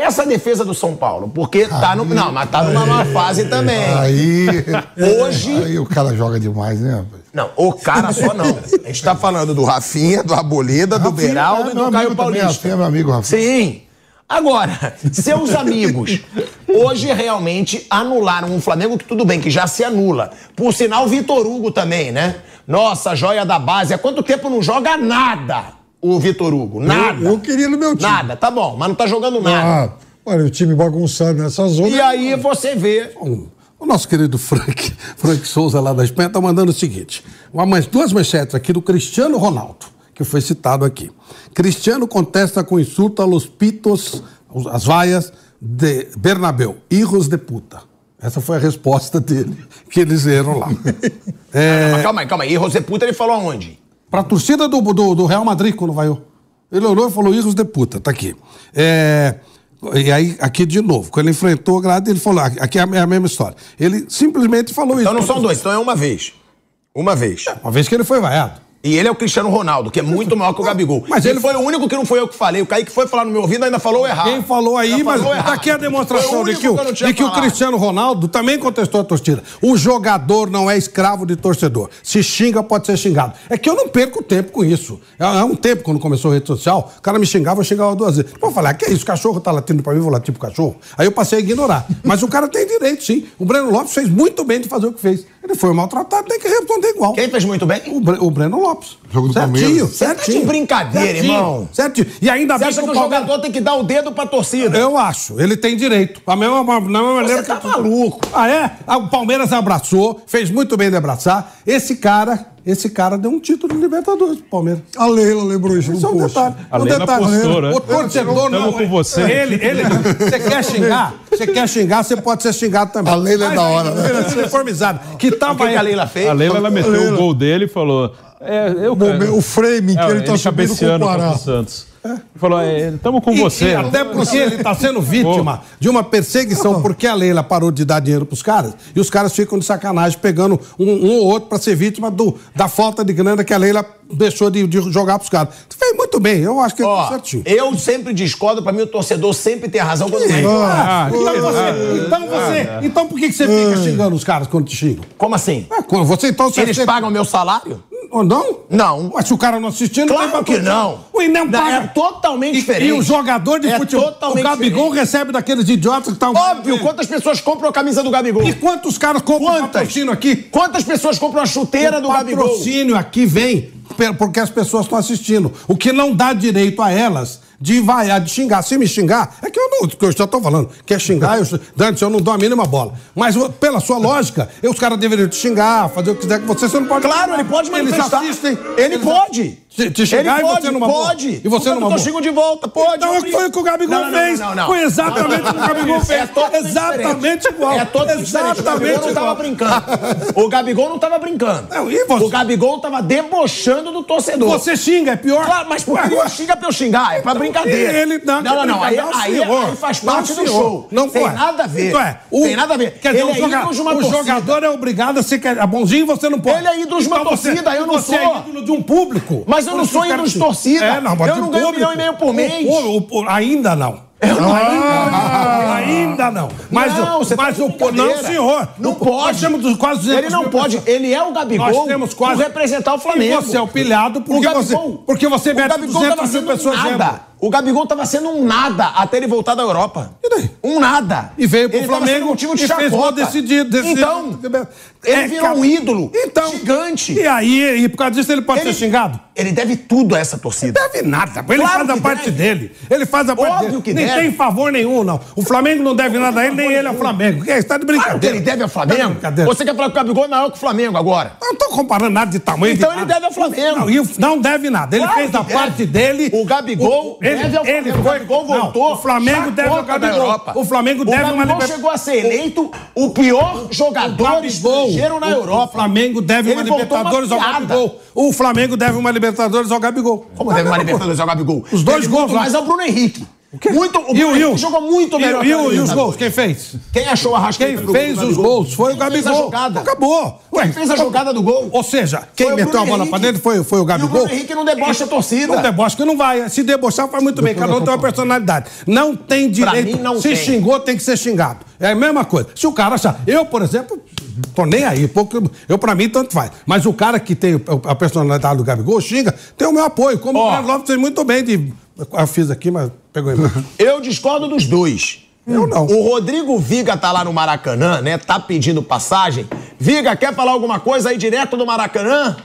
Essa defesa do São Paulo, porque tá no. Não, mas tá numa má fase também. Aí. Hoje- Aí o cara joga demais, né, rapaz? Não, o cara só não. A gente tá falando do Rafinha, do Aboleda, do Rafinha Beraldo é e do Caio Paulista. Rafinha é meu amigo, Rafinha. Sim. Agora, seus amigos hoje realmente anularam um Flamengo que tudo bem, que já se anula. Por sinal, Vitor Hugo também, né? Nossa, joia da base. Há quanto tempo não joga nada o Vitor Hugo? Nada. Eu queria no meu time. Nada, tá bom, mas não tá jogando nada. Ah, olha, o time bagunçado nessa zona. E aí você vê. O nosso querido Frank, Frank Souza lá da Espanha está mandando o seguinte: uma, duas manchetes aqui do Cristiano Ronaldo, que foi citado aqui. Cristiano contesta com insulto a los pitos, os- as vaias, de Bernabéu, hijos de puta. Essa foi a resposta dele, que eles leram lá. É, Mas calma aí, calma aí. E José Puta ele falou aonde? Pra torcida do, do, do Real Madrid, quando vaiou. Ele olhou e falou, hijos de puta, tá aqui. É, e aí, aqui de novo, quando ele enfrentou o grade, ele falou, aqui é a, é a mesma história. Ele simplesmente falou isso. Então não são dois, então é uma vez. Uma vez. Uma vez que ele foi vaiado. E ele é o Cristiano Ronaldo, que é muito maior que o Gabigol. Mas ele- ele foi o único que não foi eu que falei. O Kaique foi falar no meu ouvido ainda falou errado. Quem falou aí, Ainda mas falou tá errado. aqui a demonstração de que, o, tinha de que o. Cristiano Ronaldo também contestou a torcida. O jogador não é escravo de torcedor. Se xinga, pode ser xingado. É que eu não perco tempo com isso. É, é um tempo, quando começou a rede social, o cara me xingava, eu xingava duas vezes. Falei, ah, que isso, o cachorro tá latindo pra mim, vou latir pro cachorro. Aí eu passei a ignorar. Mas o cara tem direito, sim. O Breno Lopes fez muito bem de fazer o que fez. Ele foi maltratado, tem que responder igual. Quem fez muito bem? O, Bre- o Breno Lopes. Jogo do certinho, Palmeiras. certinho. Tá de brincadeira, certinho, irmão. Certinho. E ainda Você bem acha que o Palmeiras- jogador tem que dar o dedo pra torcida? eu acho, ele tem direito. A mesma, na mesma maneira tá que. maluco. Ah, é? Ah, O Palmeiras abraçou, fez muito bem de abraçar. Esse cara, esse cara deu um título de Libertadores pro Palmeiras. A Leila lembrou isso Isso é no um detalhe. A um Leila detalhe. postou, né? O torcedor não. com você. Ele, ele. Você quer xingar? Você quer xingar, você pode ser xingado também. A Leila é Mas da aí, hora, né? Uniformizado. Que O tava que, que aí. a Leila fez? A Leila ela meteu Leila. o gol dele e falou. É, eu, O, framing que É, ele tá subindo com o Pará. o Santos. Falou, é, tamo com E- você. e até porque ele está sendo vítima de uma perseguição, porque a Leila parou de dar dinheiro pros caras, e os caras ficam de sacanagem pegando um, um ou outro para ser vítima do, da falta de grana que a Leila deixou de, de jogar pros caras. Fez muito bem, eu acho que ele tá Ó, certinho. eu sempre discordo, pra mim o torcedor sempre tem razão quando ganha. Ah, Ah, então, que- você, então você. Então por que, que você fica xingando os caras quando te xingam? Como assim? É, você então você. Eles você- pagam meu salário? Ou não? Não. Mas se o cara não assistir, não tem Claro pra que não. O Não, paga. É totalmente diferente. E o jogador de É futebol. O Gabigol diferente. recebe daqueles idiotas que estão. Óbvio, quantas pessoas compram a camisa do Gabigol? E quantos caras compram Quantas? patrocínio aqui? Quantas pessoas compram a chuteira o do Gabigol? patrocínio aqui vem porque as pessoas estão assistindo. O que não dá direito a elas de vaiar, de xingar. Se me xingar, é que eu não. Que eu já tô falando. Quer xingar, eu, Dante, eu não dou a mínima bola. Mas o- pela sua lógica, os caras deveriam te xingar, fazer o que quiser com você. Você não pode. Claro, ele pode Eles manifestar. assistem. Ele Eles- pode. Te, te xingar ele e pode, você numa boa. pode. E você Enquanto numa eu boa. xingo de volta, pode. Então foi o que o Gabigol Não, não, fez. não, não, não. Foi exatamente o que o Gabigol fez. É exatamente igual. É totalmente diferente. O Gabigol exatamente não tava igual. brincando. O Gabigol não tava brincando. Não, você? O Gabigol tava debochando do torcedor. Você xinga, é pior. Claro, mas por que não xinga pra eu xingar? É pra brincadeira. Ele- não, não, não, não. Aí, não, aí, aí faz Não, parte do show. Não Tem pode. nada a ver. Então é, o- Tem nada a ver. Quer dizer, ele o, é joga- ídolo de uma o jogador é obrigado a ser é bonzinho e você não pode. Ele é ídolo de uma Então você- torcida, eu não você sou. é ídolo de um público. Mas eu Por não sou os caras ídolo de te- torcida. É, não, mas Eu não ganho um milhão e meio por mês. O- o- o- ainda não. Ah. ainda não. Mas, Não, você tá mas de o, não, senhor. Não pode. Nós temos quase 200 Ele não pode. pessoas. Ele é o Gabigol Nós temos quase. representar o Flamengo. E você é o pilhado porque, O você, Gabigol- porque você mete Gabigol 200 tava mil pessoas nada. O Gabigol tava sendo um nada até ele voltar da Europa. E daí? Um nada. E veio pro Ele Flamengo motivo de e fez gol decidido. decidido. Então, É, ele virou cara. um ídolo Então, gigante. E aí, e por causa disso, ele pode Ele- ser xingado? Ele deve tudo a essa torcida. Deve nada. Ele Claro faz a parte deve. dele. Ele faz a parte Óbvio dele. que Nem deve. tem favor nenhum, não. O Flamengo não deve nada a ele, nem ele ao Flamengo. Que é, está de Claro brincadeira. ele deve ao Tá de Flamengo. brincadeira. Você quer falar que o Gabigol é maior que o Flamengo agora? Eu não estou comparando nada de tamanho Então de ele nada. deve ao Flamengo. Não, o- não deve nada. Ele Claro fez a deve. parte dele. O Gabigol ele, deve ao ele Flamengo. O foi, Gabigol não, voltou. o Flamengo deve ao Gabigol. Europa. O Flamengo O deve Gabigol uma libertação. chegou a ser eleito o pior jogador estrangeiro na o- Europa. O Flamengo deve uma Ele Libertadores ao. Gabigol. O Flamengo deve uma Libertadores ao Gabigol. Como deve uma Não, Libertadores ao Gabigol? Os dois gols mais ao Bruno Henrique. Muito, o E o? Henrique jogou muito melhor E, e, e os gols? Quem fez? Quem achou a Quem fez os Gabigol? gols foi o Quem fez a Gabigol. jogada? Acabou. Quem fez a jogada do gol? Ou seja, quem Foi meteu a bola Henrique. pra dentro foi, foi o E o Gabigol. Bruno Henrique não debocha a torcida. Não debocha que não vai. Se debochar, faz muito bem. Cada um tem uma personalidade. Não tem direito. mim, não Se tem. xingou, tem que ser xingado. É a mesma coisa. Se o cara achar. Eu, por exemplo, tô nem aí. Pouco, eu, pra mim, tanto faz. Mas o cara que tem a personalidade do Gabigol xinga, tem o meu apoio. Como Ó. o Carlos Lopes fez muito bem de. Eu fiz aqui, mas pegou embaixo. Eu discordo dos dois. Eu não. O Rodrigo Viga tá lá no Maracanã, né? Tá pedindo passagem. Viga, quer falar alguma coisa aí direto do Maracanã?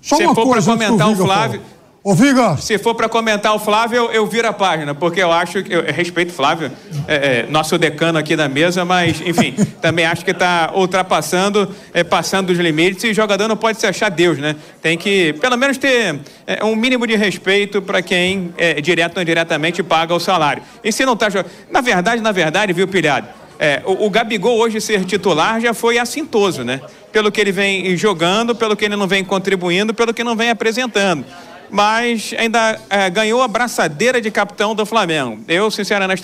Só Se uma for para coisa comentar o Flávio. Ô, Viga! Se for para comentar o Flávio, eu, eu viro a página, porque eu acho que. Eu, eu respeito o Flávio, é, é, nosso decano aqui da mesa, mas, enfim, também acho que está ultrapassando, é, passando dos limites e jogador não pode se achar Deus, né? Tem que, pelo menos, ter é, um mínimo de respeito para quem, é, direto ou indiretamente, paga o salário. E se não está jogando. Na verdade, na verdade, viu, pilhado? É, o, o Gabigol hoje ser titular já foi assintoso, né? Pelo que ele vem jogando, pelo que ele não vem contribuindo, pelo que não vem apresentando mas ainda é, ganhou a braçadeira de capitão do Flamengo. Eu, sinceramente,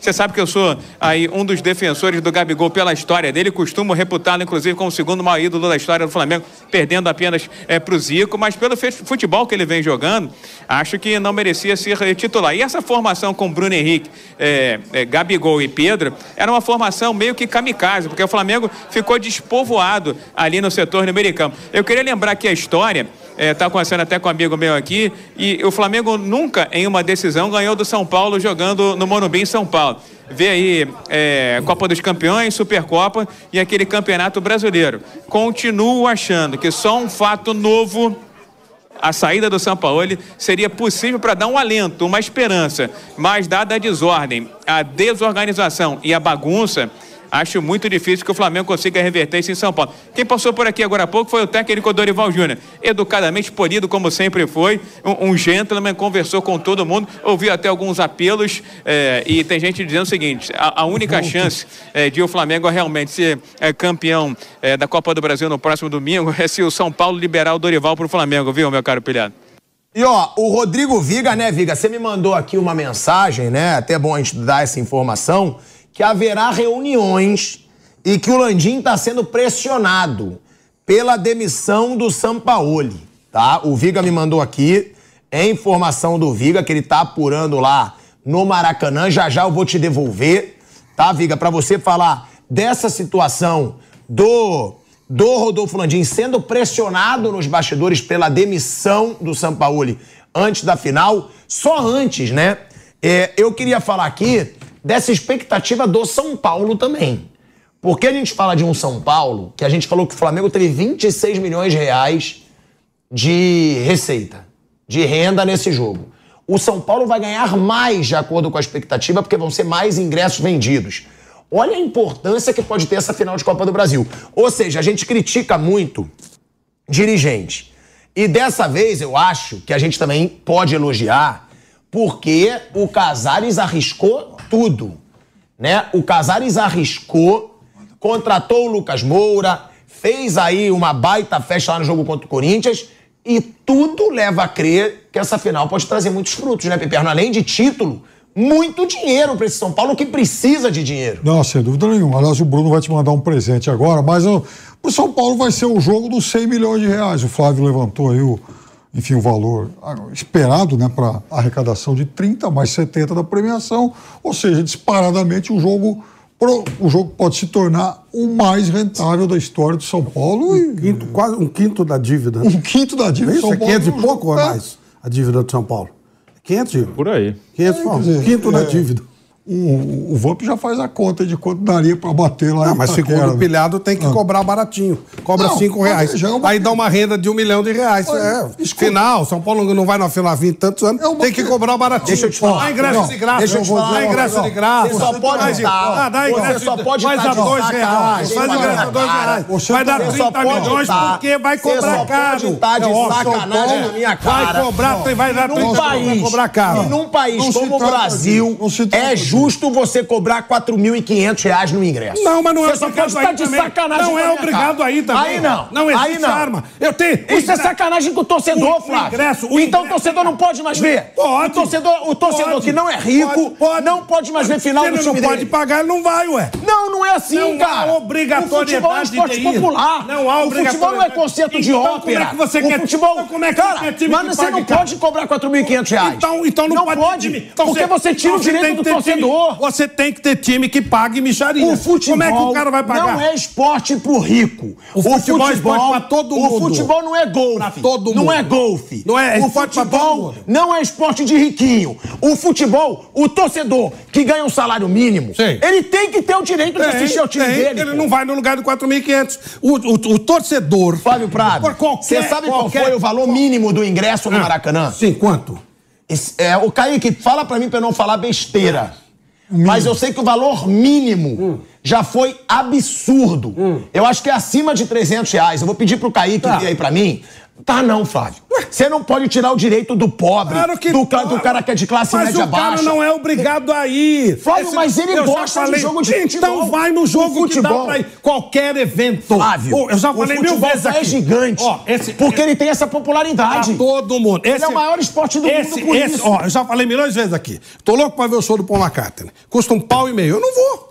você sabe que eu sou aí um dos defensores do Gabigol pela história dele, costumo reputá-lo, inclusive, como o segundo maior ídolo da história do Flamengo, perdendo apenas é, para o Zico, mas pelo futebol que ele vem jogando, acho que não merecia ser titular. E essa formação com Bruno Henrique, é, é, Gabigol e Pedro, era uma formação meio que kamikaze, porque o Flamengo ficou despovoado ali no setor campo. Eu queria lembrar que a história está é, tá acontecendo até com um amigo meu aqui, e o Flamengo nunca, em uma decisão, ganhou do São Paulo jogando no Morumbi em São Paulo. Vê aí é, Copa dos Campeões, Supercopa e aquele Campeonato Brasileiro. Continuo achando que só um fato novo a saída do São Paulo seria possível para dar um alento, uma esperança, mas dada a desordem, a desorganização e a bagunça, Acho muito difícil que o Flamengo consiga reverter isso em São Paulo. Quem passou por aqui agora há pouco foi o técnico Dorival Júnior. Educadamente polido, como sempre foi. Um, um gentleman, conversou com todo mundo, ouviu até alguns apelos. É, e tem gente dizendo o seguinte: a, a única chance é, de o Flamengo realmente ser é, campeão da Copa do Brasil no próximo domingo é se o São Paulo liberar o Dorival para o Flamengo, viu, meu caro pilhado? E ó, o Rodrigo Viga, né, Viga? Você me mandou aqui uma mensagem, né? Até bom a gente dar essa informação que haverá reuniões e que o Landim está sendo pressionado pela demissão do Sampaoli, tá? O Viga me mandou aqui, é informação do Viga que ele está apurando lá no Maracanã, já já eu vou te devolver, tá, Viga, para você falar dessa situação do do Rodolfo Landim sendo pressionado nos bastidores pela demissão do Sampaoli antes da final, só antes, né? É, eu queria falar aqui dessa expectativa do São Paulo também. Porque a gente fala de um São Paulo que a gente falou que o Flamengo teve 26 milhões de reais de receita, de renda nesse jogo. O São Paulo vai ganhar mais de acordo com a expectativa, porque vão ser mais ingressos vendidos. Olha a importância que pode ter essa final de Copa do Brasil. Ou seja, a gente critica muito dirigente. E dessa vez eu acho que a gente também pode elogiar, porque o Casares arriscou tudo. Né? O Casares arriscou, contratou o Lucas Moura, fez aí uma baita festa lá no jogo contra o Corinthians e tudo leva a crer que essa final pode trazer muitos frutos, né, Piperno? Além de título, muito dinheiro para esse São Paulo que precisa de dinheiro. Não, sem dúvida nenhuma. Aliás, o Bruno vai te mandar um presente agora, mas o São Paulo vai ser o jogo dos 100 milhões de reais. O Flávio levantou aí o enfim, o valor ah, esperado né, para arrecadação de 30 mais 70 da premiação, ou seja, disparadamente o jogo, o jogo pode se tornar o mais rentável da história do São Paulo. Um quinto, quase um quinto da dívida. Um quinto da dívida. Isso, São é 500 e pouco ou é mais a dívida do São Paulo? 500? Por aí. 500, é, dizer, um quinto é, da dívida o, o Vamp já faz a conta de quanto daria para bater lá não, mas segundo o pilhado tem que ah. cobrar baratinho. Cobra não, cinco reais. É uma... Aí dá uma renda de um milhão de reais. é. Final, São Paulo não vai na final há 20 tantos anos, é uma... tem que cobrar baratinho. Deixa eu te falar. Dá ingresso de graça. Deixa eu te falar. Dá ingresso de graça. Você só pode estar. Ah, dá ingresso. Você só pode Faz a dois reais. Faz ingresso a dois reais. Vai dar 30 milhões porque vai cobrar caro. Você tá de sacanagem na minha cara. Vai cobrar, vai dar 30 milhões, vai cobrar caro. E num país como o Brasil, é justo você cobrar cobrar 4.500 reais no ingresso. Não, mas não é Você só pode estar de também. sacanagem Não é obrigado aí também. Aí não. Não existe aí não. arma. Eu tenho... Isso é sacanagem com o torcedor, o, Flávio. O ingresso, o então o torcedor não pode mais ver. Pode. O torcedor, o torcedor pode. que não é rico pode, não pode mais ver final Se do time não pode pagar, ele não vai, ué. Não, não é assim, não cara. Não há obrigatoriedade O futebol é um esporte popular. Não há obrigatoriedade. O futebol não é concerto de então, ópera. como é que você o quer... Futebol... Então, como é que cara, mas você não pode cobrar 4.500 reais. Então, então não, não pode. Então, porque você tira o direito do torcedor. Você tem que ter time que pague micharia. O futebol Como é que o cara vai pagar? não é esporte pro rico. O futebol é esporte pra todo mundo. O futebol não é golfe. Pra todo Não mundo. é golfe. Não é o pra todo futebol não é esporte de riquinho. O futebol, o torcedor que ganha um salário mínimo, Sim. ele tem que ter o direito de assistir ao time tem. dele. Ele pô. não vai no lugar do 4.500. O, o, o torcedor. Flávio Prado, você sabe qualquer- qual foi o valor mínimo do ingresso no Ah, Maracanã? Sim, quanto? Esse- É, o Kaique, fala pra mim pra eu não falar besteira. Mas eu sei que o valor mínimo Hum. já foi absurdo. Eu acho que é acima de 300 reais. Eu vou pedir pro Kaique Tá. vir aí pra mim. Tá não, Flávio. Você não pode tirar o direito do pobre, Claro que do, ca- do cara que é de classe Mas média o cara baixa. não é obrigado a ir. Flávio, mas ele eu gosta de falei, jogo de Então futebol. vai no jogo dá futebol. pra ir. Qualquer evento. Flávio, Ô, eu já falei mil vezes só aqui. é gigante. Ó, esse, porque ele tem essa Pra popularidade. todo mundo. Esse, é o maior esporte do esse, mundo por esse, isso. Ó, eu já falei milhões de vezes aqui. Tô louco pra ver o show do Paul McCartney. Custa um pau e meio. Eu não vou.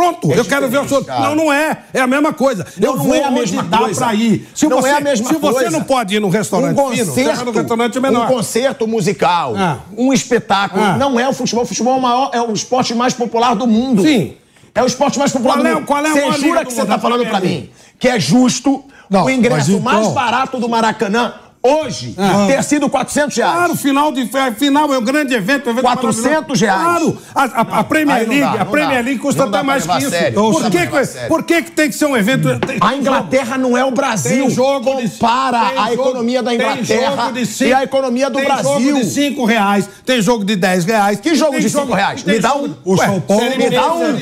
Pronto, eu quero ver o. É cara. Não, não é. É a mesma coisa. Eu não vou é a mesma dá coisa. pra ir. Se Não você, é a mesma se você coisa. não pode ir num restaurante um fino, você concerto, no restaurante menor. um concerto musical, Ah. um espetáculo. Ah. Não é o futebol. O futebol é o, maior, é o esporte mais popular do mundo. Sim. É o esporte mais popular Qual do é- mundo. qual é Você jura que você mundo? tá falando pra Também. mim que é justo Não, o ingresso então- mais barato do Maracanã hoje Ah. ter sido 400 reais? Claro, final, de, final é um grande evento. evento 400 maravilhoso. reais. Claro, a, a- a Premier League, dá, a Premier. League custa até mais que isso. a sério. Por, que, a que- sério. por que, que tem que ser um evento? Tem- A Inglaterra não é o Brasil. Tem jogo de- Compara tem a economia da tem Inglaterra jogo de cinco- e a economia do tem Brasil. jogo de 5 reais, tem jogo de 10 reais. Que jogo tem de cinco reais? tem Me dá um. O São Paulo- Me B, dá um.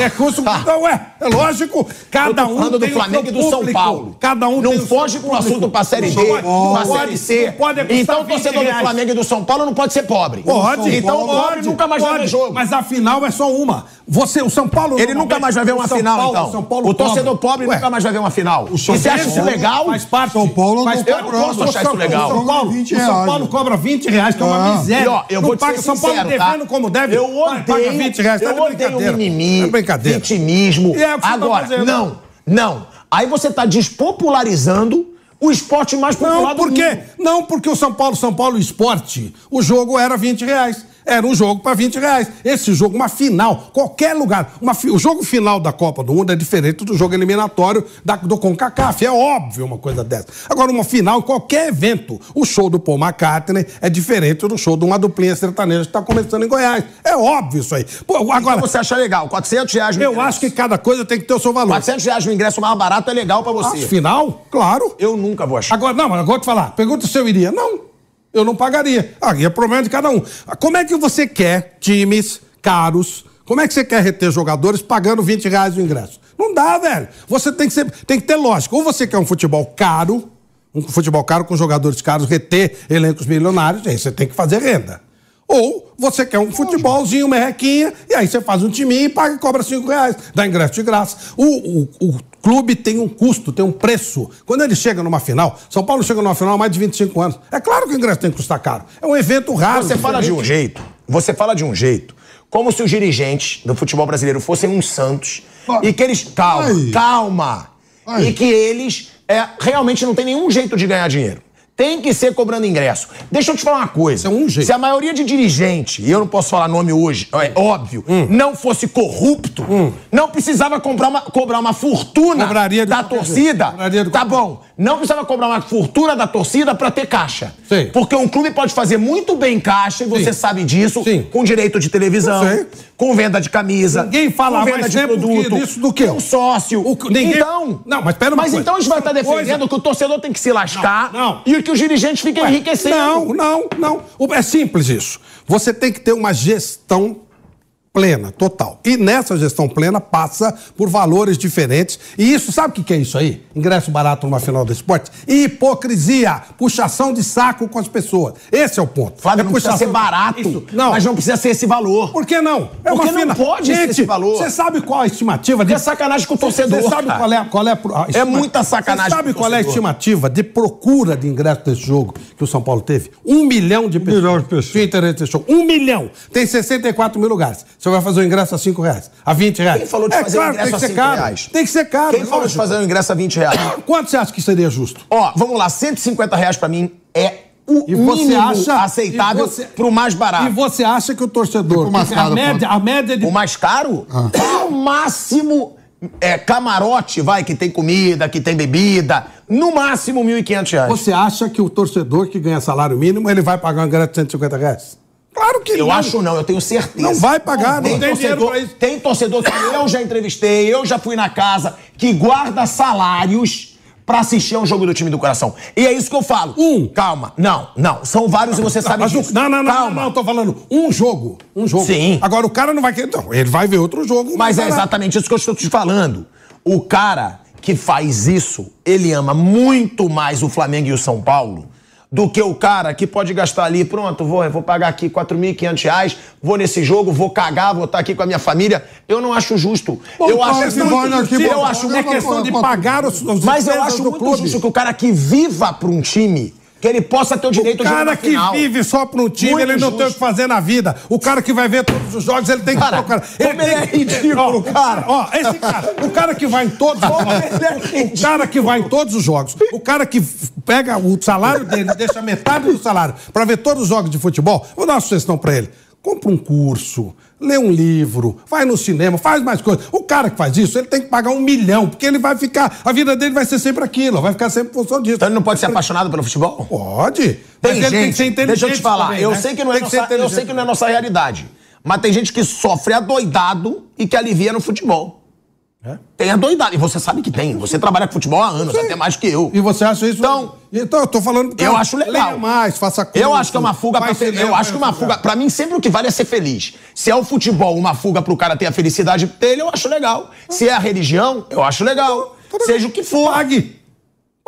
É custo. Então, ué, é lógico, cada um falando do tem o Flamengo e do São. Paulo. Cada um não tem o foge pro público. assunto pra Série D, Não pode- Série pode- então o 20 torcedor do. Flamengo e do São Paulo não pode ser pobre. Pode, Então o pobre nunca mais vai ver jogo. Mas a final é só uma. Você, o São Paulo. Ele nunca mais vai ver uma final, Paulo- então. São Paulo o torcedor pobre Ué, nunca mais vai ver uma final. E São você acha isso legal? Faz parte. São Paulo faz não parte. Eu não posso achar isso legal. O São Paulo, 20 o São. Paulo cobra 20 reais, que é uma Ah. miséria. E, ó, eu vou te paga ser São Paulo sincero, devendo tá? como deve. Eu odeio, 20 reais. Tá eu de odeio mimimi, Tá de brincadeira. vitimismo. É tá Agora, não, não. Aí você tá despopularizando o esporte mais popular Não, do por quê? mundo. Não, porque o São Paulo, São Paulo Esporte, o jogo era 20 reais. Era um jogo para 20 reais. Esse jogo, uma final, qualquer lugar. Uma o jogo final da Copa do Mundo é diferente do jogo eliminatório da, do CONCACAF. É óbvio uma coisa dessa. Agora, uma final, qualquer evento. O show do Paul McCartney é diferente do show de uma duplinha sertaneja que está começando em Goiás. É óbvio isso aí. Pô, agora, Então você acha legal? 400 reais no eu ingresso. acho que cada coisa tem que ter o seu valor. 400 reais no ingresso mais barato é legal pra você. Ah, final? Claro. Eu nunca vou achar. Agora, não, agora eu vou te falar. Pergunta se eu iria. Não, eu não pagaria. Aí é problema de cada um. Como é que você quer times caros? Como é que você quer reter jogadores pagando 20 reais o ingresso? Não dá, velho. Você tem que, ser, tem que ter lógica. Ou você quer um futebol caro, um futebol caro com jogadores caros, reter elencos milionários, aí você tem que fazer renda. Ou você quer um futebolzinho, merrequinha, e aí você faz um timinho e paga e cobra 5 reais. Dá ingresso de graça. O, o, o clube tem um custo, tem um preço. Quando ele chega numa final, São Paulo chega numa final há mais de 25 anos. É claro que o ingresso tem que custar caro. É um evento raro. Você fala de um jeito, você fala de um jeito, como se os dirigentes do futebol brasileiro fossem uns santos Ah. e que eles. Calma, Ai. calma! Ai. E que eles é, realmente não tem nenhum jeito de ganhar dinheiro. Tem que ser cobrando ingresso. Deixa eu te falar uma coisa. É um jeito. Se a maioria de dirigente, e eu não posso falar nome hoje, é óbvio, Hum. não fosse corrupto, não precisava comprar uma- cobrar uma fortuna Cobraria da torcida. Tá bom. Não precisava cobrar uma fortuna da torcida pra ter caixa. Sim. Porque um clube pode fazer muito bem caixa, e você Sim. sabe disso, Sim. com direito de televisão, Eu sei. Com venda de camisa, Ninguém fala com venda mais de tempo produto, disso do que eu. com sócio. O- ninguém- Então, Não, mas pera uma mas coisa. então a gente vai estar coisa- defendendo que o torcedor tem que se lascar Não, não. e que os dirigentes fiquem Ué, enriquecendo. Não, não, não. É simples isso. Você tem que ter uma gestão plena, total. E nessa gestão plena passa por valores diferentes. E isso, sabe o que é isso aí? Ingresso barato numa final do esporte? Hipocrisia, puxação de saco com as pessoas. Esse é o ponto. Flávio, é não precisa ser barato, Isso, não. mas não precisa ser esse valor. Por que não? É Porque uma não fina- pode ser Gente, esse valor. Você sabe qual é a estimativa de É sacanagem com o torcedor, Você sabe qual é, qual é a, estima- muita sacanagem Você sabe com o qual é a torcedor. estimativa de procura de ingresso desse jogo que o São Paulo teve? Um milhão de pessoas. milhão de pessoas. Tinha interesse nesse jogo. Um milhão. Tem 64 mil lugares. Você vai fazer o ingresso a 5 reais, a 20 reais. Quem falou de é fazer o claro, ingresso tem que a ser cinco caro. reais? Tem que ser caro. Quem falou de fazer o ingresso a 20 reais? Quanto você acha que seria justo? Ó, vamos lá, 150 reais pra mim é o E você mínimo acha- aceitável e você- pro mais barato. E você acha que o torcedor. Tipo mais a, caro, média, a média de. O mais caro? Ah. No máximo, é, camarote, vai, que tem comida, que tem bebida. No máximo, 1.500 reais. Você acha que o torcedor que ganha salário mínimo, ele vai pagar um ingresso de 150 reais? Claro que Eu não. acho não, eu tenho certeza. Não vai pagar, não tem dinheiro torcedor. Tem torcedor que eu já entrevistei, eu já fui na casa, que guarda salários pra assistir a um jogo do time do coração. E é isso que eu falo. Um. Calma. Não, não. São vários e você sabe disso. não, não, não, Calma. não, não, tô falando um jogo. Um jogo. Sim. Agora o cara não vai querer. Não, ele vai ver outro jogo. Mas é exatamente isso que eu estou te falando. O cara que faz isso, ele ama muito mais o Flamengo e o São Paulo do que o cara que pode gastar ali, pronto, vou, vou pagar aqui 4.500 reais, vou nesse jogo, vou cagar, vou estar aqui com a minha família. Eu não acho justo. Bom, eu acho que vai aqui, eu bom, acho É questão de pagar os, os mas eu acho muito clube. justo que o cara que viva para um time, que ele possa ter o direito O de jogar cara que final. vive só para um time, Muito ele não tem o que fazer na vida. O cara que vai ver todos os jogos, ele tem que Cara, ele é ridículo, Ó, cara. Ó, esse cara, o cara que vai em todos os jogos. é. O cara que vai em todos os jogos. O cara que pega o salário dele, deixa metade do salário para ver todos os jogos de futebol. Vou dar uma sugestão para ele. Compra um curso, lê um livro, vai no cinema, faz mais coisas. O cara que faz isso, ele tem que pagar um milhão, porque ele vai ficar. A vida dele vai ser sempre aquilo, vai ficar sempre em função disso. Então ele não pode ser apaixonado pelo futebol? Pode. Tem gente, tem que ser inteligente. deixa eu te falar, também, eu, né? sei que não é nossa, eu sei que não é nossa realidade, mas tem gente que sofre adoidado e que alivia no futebol. Tem adoidado, e você sabe que tem. Você trabalha com futebol há anos, até mais que eu. E você acha isso? Então- então eu tô falando. Eu acho legal. Mais, faça curso. Eu acho que é uma fuga pra cinema, Eu acho que uma vai fuga. Pra mim, sempre o que vale é ser feliz. Se é o futebol uma fuga pro cara ter a felicidade dele, eu acho legal. Se é a religião, eu acho legal. Seja o que for. Pague.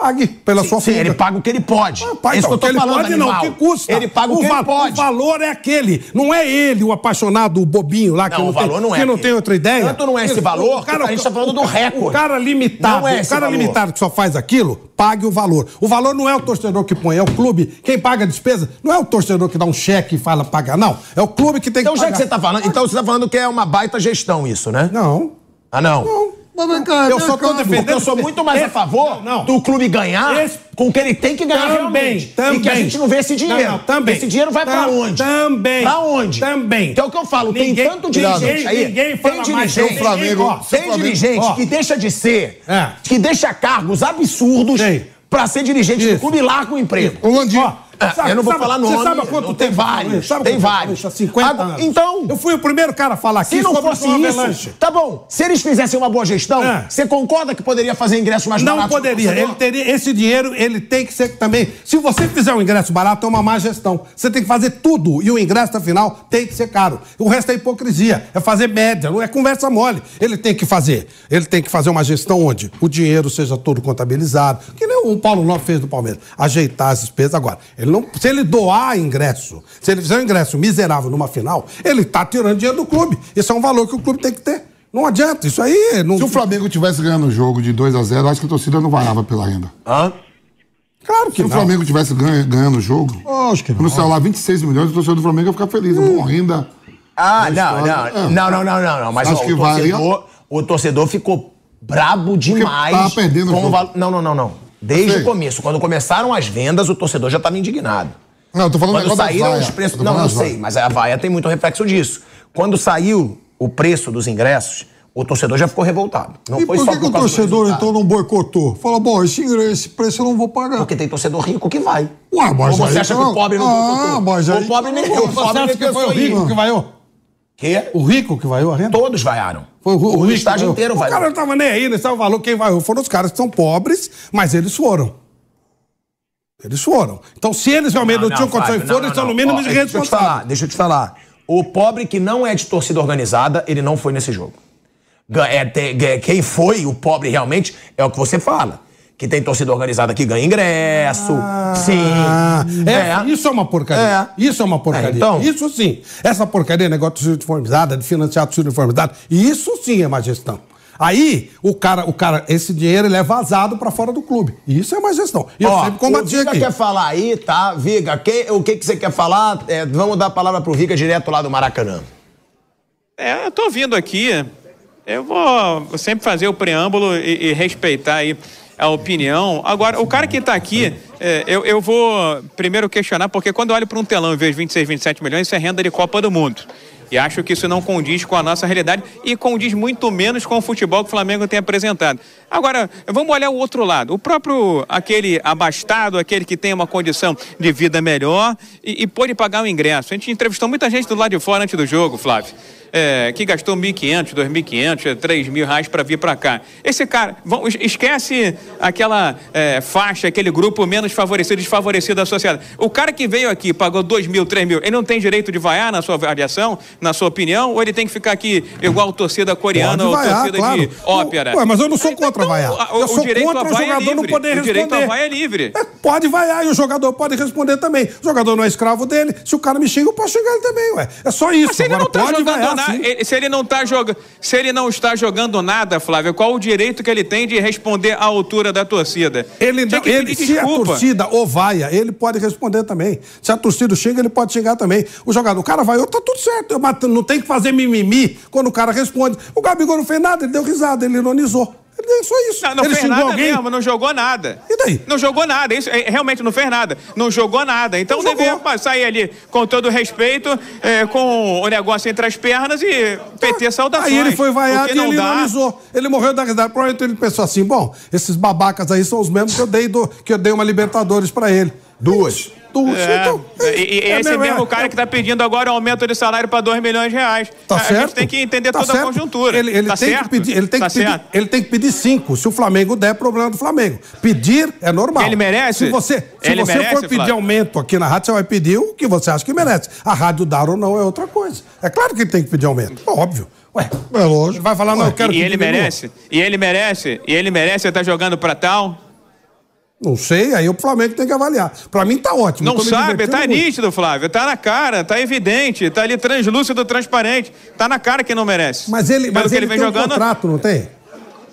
Pague pela sua Sim, ele paga o que ele pode. Ah, pai, é isso que eu tô falando, pode animal. não, que custa. Ele paga o, que va- ele pode. O valor é aquele. Não é ele, o apaixonado, o bobinho lá, que Não, não, o valor tem, não é que não tem outra ideia. Tanto não é esse valor, que a gente tá falando do recorde. O cara limitado, Não é o cara valor. limitado que só faz aquilo, pague o valor. O valor não é o torcedor que põe, é o clube. Quem paga a despesa não é o torcedor que dá um cheque e fala pagar, não. É o clube que tem Então, que já pagar. que você tá falando, então você tá falando que é uma baita gestão isso, né? Não. Ah, não. Cá, Eu vem só tô cá, defendendo- eu sou muito mais a favor não, não. do clube ganhar Esse- com o que ele tem que ganhar Também, realmente. também. E que a gente não vê esse dinheiro. Não, não, também. Esse dinheiro vai pra Tam- onde? Também. Pra onde? Também. Que é o que eu falo, Ninguém- tem tanto ninguém- dirigente aí. ninguém fala tem mais dirigente, do Flamengo, ó, tem Flamengo, dirigente ó. que deixa de ser, É. que deixa cargos absurdos Sei. pra ser dirigente do Isso. clube e larga o emprego. O Landim. Ó, É, eu não vou falar nome, Você sabe quanto não tem vários? Sabe tem vários. Há 50 Agora, anos. então- Eu fui o primeiro cara a falar aqui Se não sobre fosse o isso, Avalanche. tá bom. Se eles fizessem uma boa gestão, É. você concorda que poderia fazer ingresso mais Não barato? pro poderia. Ele teria, esse dinheiro ele tem que ser também. Se você fizer um ingresso barato, é uma má gestão. Você tem que fazer tudo. E o ingresso, afinal, tem que ser caro. O resto é hipocrisia. É fazer média, não é conversa mole. Ele tem que fazer. Ele tem que fazer uma gestão onde o dinheiro seja todo contabilizado. Que nem o Paulo Nobre fez do Palmeiras. Ajeitar as despesas. Agora, ele não, se ele doar ingresso, se ele fizer um ingresso miserável numa final, ele está tirando dinheiro do clube. Isso é um valor que o clube tem que ter. Não adianta. Isso aí. Não... Se o Flamengo tivesse ganhando o jogo de 2 a 0 acho que a torcida não varava pela renda. Hã? Claro que Se o não. Flamengo tivesse ganha- ganhando o jogo, Acho que não. quando saiu lá 26 milhões, o torcedor do Flamengo ia ficar feliz. Uma renda. Ah, não, não, É. não, não, não, não, não. Mas Acho ó, que o, torcedor, o torcedor ficou brabo demais. tava perdendo o com o jogo. val- Não, não, não, não. Desde o começo. Quando começaram as vendas, o torcedor já estava indignado. Não, eu tô falando do Quando saíram os preços. Não, das sei, mas a vaia tem muito reflexo disso. Quando saiu o preço dos ingressos, o torcedor já ficou revoltado. Não E foi por só que, que o torcedor então não boicotou? Fala, bom, esse, ingresso, esse preço eu não vou pagar. Porque tem torcedor rico que vai. Ué, mas Ou você aí acha não- que o pobre não Ah, boicotou? mas aí- O pobre nem, o Você pobre nem que foi o rico que vaiou? Quê? O rico que vaiou a renda? Todos vaiaram. Foi o, o, o estádio que inteiro O vaiou. cara não tava nem aí, não sabe o valor. Quem vaiou foram os caras que são pobres, mas eles foram. Eles foram. Então, se eles realmente não, tinham condição de Fábio, foram, eles são no mínimo Ó, de Deixa eu te falar, responsáveis. deixa eu te falar. O pobre que não é de torcida organizada, ele não foi nesse jogo. É, ga- quem foi o pobre realmente é o que você fala. Que tem torcida organizada que ganha ingresso. sim. Ah, é, Isso é uma porcaria. É. Isso é uma porcaria. É, então. Isso sim. Essa porcaria, negócio de torcida uniformizada, de financiar a torcida uniformizada, isso sim é má gestão. Aí, o cara, o cara, esse dinheiro ele é vazado pra fora do clube. Isso é má gestão. E eu Ó, sempre o combati Viga aqui. quer falar aí, tá? Viga, que- o que, que você quer falar? É, vamos dar a palavra pro Viga direto lá do Maracanã. É, eu tô vindo aqui. Eu vou sempre fazer o preâmbulo e, e respeitar aí a opinião. Agora, o cara que está aqui, é, eu, eu vou primeiro questionar, porque quando eu olho para um telão e vejo 26, 27 milhões, isso é renda de Copa do Mundo. E acho que isso não condiz com a nossa realidade e condiz muito menos com o futebol que o Flamengo tem apresentado. Agora, vamos olhar o outro lado. O próprio, aquele abastado, aquele que tem uma condição de vida melhor e, e pagar o ingresso. A gente entrevistou muita gente do lado de fora antes do jogo, Flávio é, que gastou 1.500, 2.500, 3.000 reais para vir para cá. Esse cara, vão, esquece aquela é, faixa, aquele grupo menos favorecido, desfavorecido da sociedade. O cara que veio aqui, pagou 2.000, 3.000, ele não tem direito de vaiar na sua avaliação, na sua opinião, ou ele tem que ficar aqui igual torcida coreana ou vaiar, torcida claro. de ópera? Ué, mas eu não sou contra vaiar. O, eu sou direito contra o é jogador livre. não poder o responder. direito a vaia é livre. É, pode vaiar e o jogador pode responder também. O jogador não é escravo dele. Se o cara me xinga, eu posso xingar ele também, ué. É só isso. Mas ele Agora não tá pode jogando vaiar, nada, sim. ele- se ele não tá jogando, se ele não está jogando nada, Flávio, qual o direito que ele tem de responder à altura da torcida? Ele, não- ele, se a torcida ou vaia, ele pode responder também. Se a torcida xinga, ele pode xingar também. O jogador, o cara vai, tá tudo certo. Mas não tem que fazer mimimi quando o cara responde. O Gabigol não fez nada, ele deu risada, ele ironizou. Ele é só isso. Não, não ele fez nada alguém. mesmo, não jogou nada. E daí? Não jogou nada, isso é, realmente não fez nada. Não jogou nada. Então Não deveria jogou. passar ali com todo respeito, é, com o negócio entre as pernas e PT saudações. Aí ele foi vaiado e não ele dá. ironizou. Ele morreu da risada. Provavelmente ele pensou assim: bom, esses babacas aí são os mesmos que eu dei, do, que eu dei uma Libertadores pra ele. Duas. É, Então, e, e é esse mesmo, mesmo é- cara que está pedindo agora o aumento de salário para 2 milhões de reais. Tá a, certo. a gente tem que entender Tá toda certo. a conjuntura. Ele, ele tá tem certo? que pedir, ele tem tá que pedir, certo. ele tem que pedir cinco. Se o Flamengo der, é problema do Flamengo. Pedir é normal. Ele merece? Se você, se Ele você merece, for pedir Flávio? aumento aqui na rádio, você vai pedir o que você acha que merece. A rádio dar ou não é outra coisa. É claro que ele tem que pedir aumento. Óbvio. Ué, É lógico. vai falar, não, eu quero E que ele merece? E ele merece? E ele merece estar jogando para tal? Não sei, aí o Flamengo tem que avaliar. Pra mim tá ótimo. Não sabe, tá muito. nítido, Flávio. Tá na cara, tá evidente, tá ali translúcido, transparente. Tá na cara que não merece. Mas ele, Pelo mas ele ele vem tem jogando. um contrato, não tem?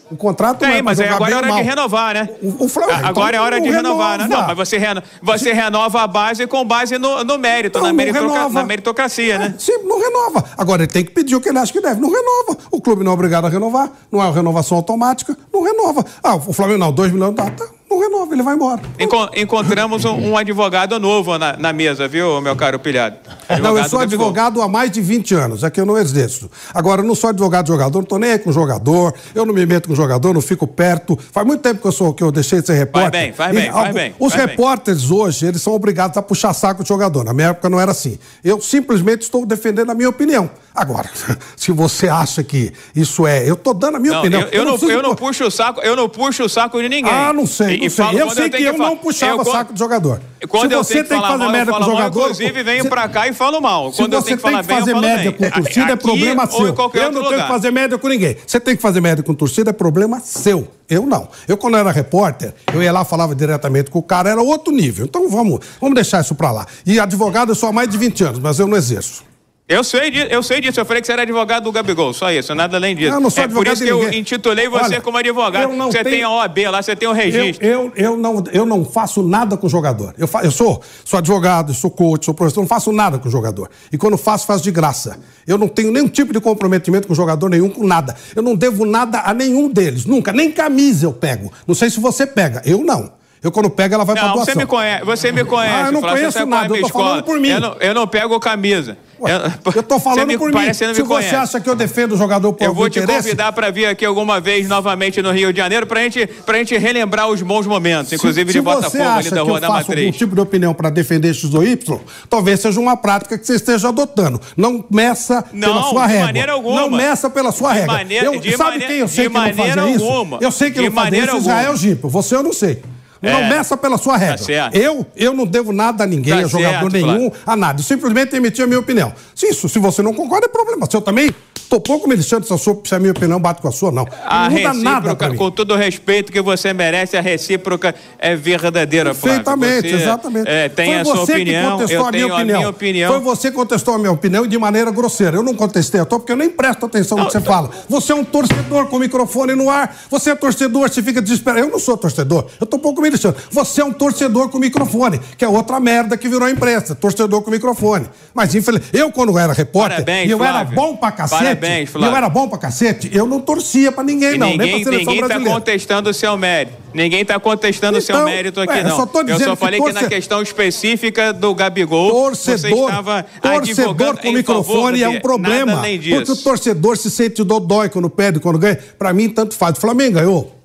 O contrato não Tem, é pra mas agora é hora ou de mal. renovar, né? O- o Flamengo, A- Agora é então hora de não renovar, né? renova. Não, mas você, reno- você renova a base com base no, no mérito, Então na, não renova. na meritocracia, né? Sim, não renova. Agora ele tem que pedir o que ele acha que deve. Não renova. O clube não é obrigado a renovar. Não é uma renovação automática. Não renova. Ah, o Flamengo não, 2 milhões tá, tá. Não renova, ele vai embora. Enco- encontramos um, um advogado novo na, na mesa, viu, meu caro pilhado? Não, eu sou advogado há mais de 20 anos, é que eu não exerço. Agora, eu não sou advogado de jogador, não tô nem aí com jogador, eu não me meto com jogador, não fico perto. Faz muito tempo que eu sou que eu deixei de ser repórter. bem, faz E bem, faz algu- bem, Os bem. repórteres hoje, eles são obrigados a puxar saco de jogador. Na minha época não era assim. Eu simplesmente estou defendendo a minha opinião. Agora, se você acha que isso é. Eu estou dando a minha Não, opinião. eu, eu não, preciso eu não puxo o saco, eu não puxo o saco de ninguém. Ah, não sei, E- não e falo Eu sei que tenho eu não falar. puxava Eu, saco de jogador. Quando Se você tenho que tem que fazer mal, merda com mal, jogador, Inclusive, venho você- pra cá e falo mal. Se Quando eu você tenho que tem falar que bem, fazer falo média bem. com torcida, é Aqui problema ou seu. Eu não tenho lugar. que fazer média com ninguém. Você tem que fazer média com torcida, é problema seu. Eu não. Eu, quando era repórter, eu ia lá, falava diretamente com o cara, era outro nível. Então vamos, vamos deixar isso pra lá. E advogado eu sou há mais de 20 anos, mas eu não exerço. Eu sei, disso, eu sei disso. Eu falei que você era advogado do Gabigol, só isso, nada além disso. Eu não sou é por isso que eu intitulei você Olha, como advogado. eu não Você tem tenho- a OAB lá, você tem o Eu, registro. eu, eu, não, eu não faço nada com jogador. Eu, fa- eu sou, sou advogado, sou coach, sou professor, não faço nada com jogador. E quando faço, faço de graça. Eu não tenho nenhum tipo de comprometimento com jogador nenhum, com nada. Eu não devo nada a nenhum deles, nunca. Nem camisa eu pego. Não sei se você pega. Eu não. Eu, quando pego, ela vai pra Não, doação. você me conhece, você me conhece. Ah, eu não conheço você nada, é a eu tô falando escola. por mim. Eu não, eu não pego camisa. Ué, eu tô falando você me, por mim. Você não Se você conhece. acha que eu defendo o jogador por Eu algum vou te interesse, convidar para vir aqui alguma vez novamente no Rio de Janeiro pra gente, pra gente relembrar os bons momentos, inclusive se de você Botafogo ali da Rua da faço algum Matriz. tipo de opinião para defender X ou Y, talvez seja uma prática que você esteja adotando. Não meça Não, pela sua de régua. maneira alguma. Não meça pela sua De régua. maneira- eu, de sabe maneira- quem eu sei de que não fazia isso? Eu sei que De não fazia isso, Israel. Gimpo. Você eu não sei. Não É. meça pela sua régua. Tá eu, eu não devo nada a ninguém, Tá a jogador certo, nenhum, Flávio. a nada. Eu simplesmente emiti a minha opinião. Se isso, se você não concorda, é problema. Se eu também tô pouco me lixando se a, sua, se a minha opinião bate com a sua, não. A não muda nada pra mim. com todo o respeito que você merece, a recíproca é verdadeira. Perfeitamente, exatamente. É, tem Foi a sua você opinião, que contestou eu a tenho opinião. a minha opinião. Foi você que contestou a minha opinião e de maneira grosseira. Eu não contestei a tua porque eu nem presto atenção no que você fala. Você é um torcedor com o microfone no ar. Você é torcedor, você fica desesperado. Eu não sou torcedor. Eu tô pouco me lixando. Você é um torcedor com microfone, que é outra merda que virou imprensa. Torcedor com microfone. Mas, infelizmente, eu quando era repórter, Parabéns, eu era Flávio. bom pra cacete, Parabéns, Flávio. Eu era bom pra cacete. Eu não torcia pra ninguém, E não. nem ninguém pra seleção ninguém tá brasileira. contestando o seu mérito. Ninguém tá contestando o seu Então, mérito aqui, eu não. só tô dizendo só que falei que, na torce- questão específica do Gabigol, você Torcedor, estava torcedor com microfone é um problema. Nada além Porque o disso. torcedor se sente dodói quando perde, quando ganha. Pra mim, tanto faz. O Flamengo ganhou,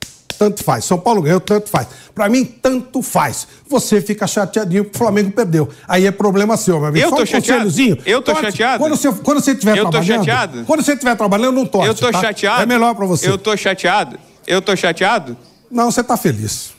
tanto faz. São Paulo ganhou, tanto faz. Pra mim, tanto faz. Você fica chateadinho porque o Flamengo perdeu. Aí é problema seu, meu amigo. Eu Só tô um chateado. Eu tô Torce- chateado. Quando você, quando você estiver Eu tô trabalhando... chateado. Quando você estiver trabalhando, não torce, Eu tô tá? chateado. É melhor pra você. Eu tô chateado. Eu tô chateado. Não, você tá feliz.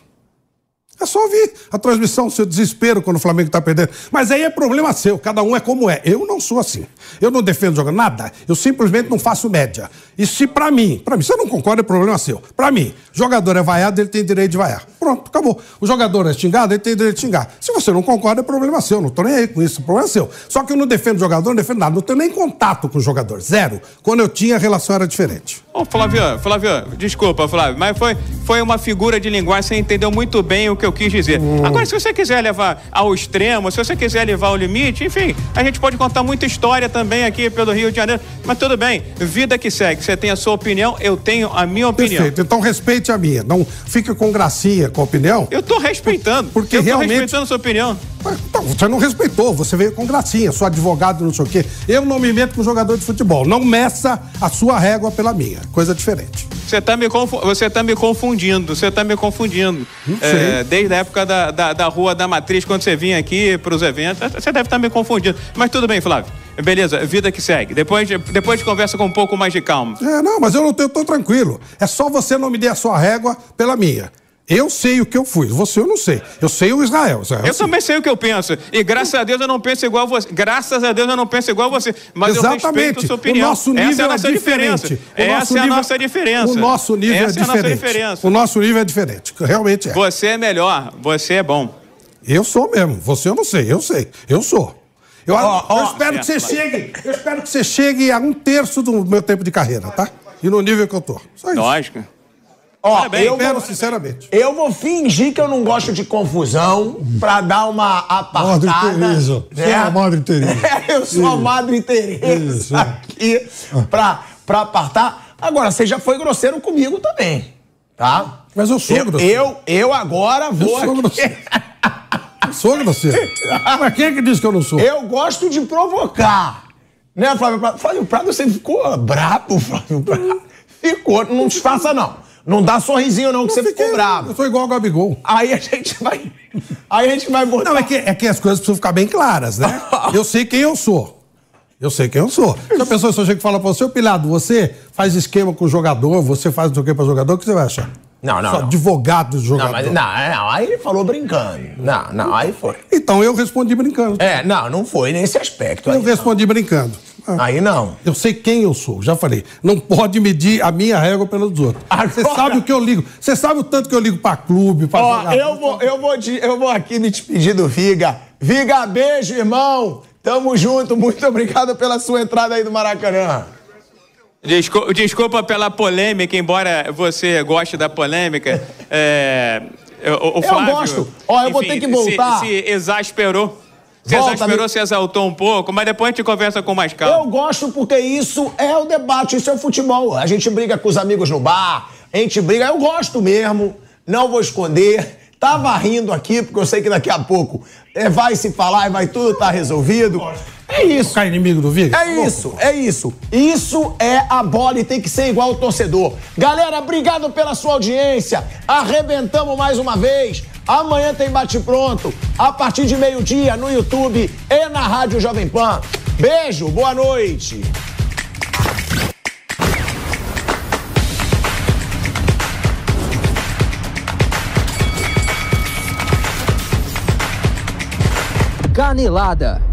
É só ouvir a transmissão, seu desespero quando o Flamengo tá perdendo. Mas aí é problema seu, cada um é como é. Eu não sou assim. Eu não defendo jogar nada, eu simplesmente não faço média. E se pra mim, pra mim, você não concorda, é problema seu. Pra mim, jogador é vaiado, ele tem direito de vaiar. Pronto, acabou. O jogador é xingado, ele tem direito de xingar. Se você não concorda, é problema seu. Não tô nem aí com isso, o problema é seu. Só que eu não defendo jogador, não defendo nada. Não tenho nem contato com o jogador. Zero. Quando eu tinha, a relação era diferente. Ô, Flávio, Flávio, desculpa, Flávio, mas foi, foi uma figura de linguagem, você entendeu muito bem o que eu quis dizer. Hum. Agora, se você quiser levar ao extremo, se você quiser levar ao limite, enfim, a gente pode contar muita história também aqui pelo Rio de Janeiro, mas tudo bem, vida que segue. Você tem a sua opinião, eu tenho a minha opinião. Perfeito. Então respeite a minha. Não fique com gracinha com a opinião. Eu tô respeitando, Porque eu tô realmente- respeitando a sua opinião. Então, você não respeitou, você veio com gracinha, sou advogado, não sei o quê. Eu não me meto com jogador de futebol. Não meça a sua régua pela minha. Coisa diferente. Você tá me, confu- você tá me confundindo, você tá me confundindo. Não sei. É, desde a época da, da, da Rua da Matriz, quando você vinha aqui para os eventos, você deve estar me confundindo. Mas tudo bem, Flávio. Beleza, vida que segue. Depois, de- depois de conversa com um pouco mais de calma. É, não, mas eu não tô tranquilo. É só você não me der a sua régua pela minha. Eu sei o que eu fui, você eu não sei. Eu sei o Israel. Israel Eu sim. também sei o que eu penso. E graças a Deus eu não penso igual a você. Graças a Deus eu não penso igual a você. Mas eu respeito Exatamente. a sua opinião. O nosso nível Essa é a é, nossa diferente. diferença. O Essa é a nível- nossa diferença. O nosso nível Essa é é a nossa diferente. diferença. o nosso nível é diferente. Realmente é. Você é melhor, você é bom. Eu sou mesmo. Você eu não sei. Eu sei. Eu sou. Eu, Ó, ó, eu espero que você chegue. Eu espero que você chegue a um terço do meu tempo de carreira, tá? E no nível que eu tô. Só isso. Lógico. Ó, Parabéns. eu Espero, vou, sinceramente. eu vou fingir que eu não gosto de confusão pra dar uma Madre apartada. Teresa. né? Sou a Madre Teresa. É, eu sou a Madre Teresa Isso, é. aqui pra, pra apartar. Agora, você já foi grosseiro comigo também, tá? Mas eu sou eu, grosseiro. eu, eu agora Eu vou sou aqui. grosseiro. Eu sou grosseiro. Mas quem é que disse que eu não sou? Eu gosto de provocar. Né, Flávio Prado? Flávio Prado, você ficou brabo, Flávio Prado. Ficou, não disfarça não. Não dá sorrisinho não, que você Fiquei- ficou bravo. Eu sou igual o Gabigol. Aí a gente vai. Aí a gente vai botar. Não, é que, é que as coisas precisam ficar bem claras, né? Eu sei quem eu sou. Eu sei quem eu sou. Se a pessoa só chega e fala pra você, ô Pilado, você faz esquema com o jogador, você faz não sei o que pra jogador, o que você vai achar? Não, não, Sou não. advogado do Não, jogador. mas não, não, aí ele falou brincando. Não, não, aí foi. Então eu respondi brincando. É, não, não foi nesse aspecto. Aí, Eu respondi brincando. Ah, não. aí não. Eu sei quem eu sou, já falei. Não pode medir a minha régua pelos outros. Você Agora- sabe o que eu ligo. Você sabe o tanto que eu ligo pra clube, pra Ó, jogador. eu vou, eu, vou de- eu vou aqui me despedir do Viga. Viga, beijo, irmão. Tamo junto. Muito obrigado pela sua entrada aí do Maracanã. Desculpa, desculpa pela polêmica, embora você goste da polêmica. É, o, o Flávio, gosto. Ó, eu vou ter que voltar. Se, se exasperou. Volta, exasperou, me- se exaltou um pouco, mas depois a gente conversa com mais calma. Eu gosto porque isso é o debate, isso é o futebol. A gente briga com os amigos no bar, a gente briga. Eu gosto mesmo, não vou esconder. Tava rindo aqui, porque eu sei que daqui a pouco é, vai se falar e vai tudo estar resolvido. É isso. Ficar inimigo do Viga? É isso, é isso. Isso é a bola e tem que ser igual o torcedor. Galera, obrigado pela sua audiência. Arrebentamos mais uma vez. Amanhã tem Bate Pronto, a partir de meio-dia no YouTube e na Rádio Jovem Pan. Beijo, boa noite. Canelada.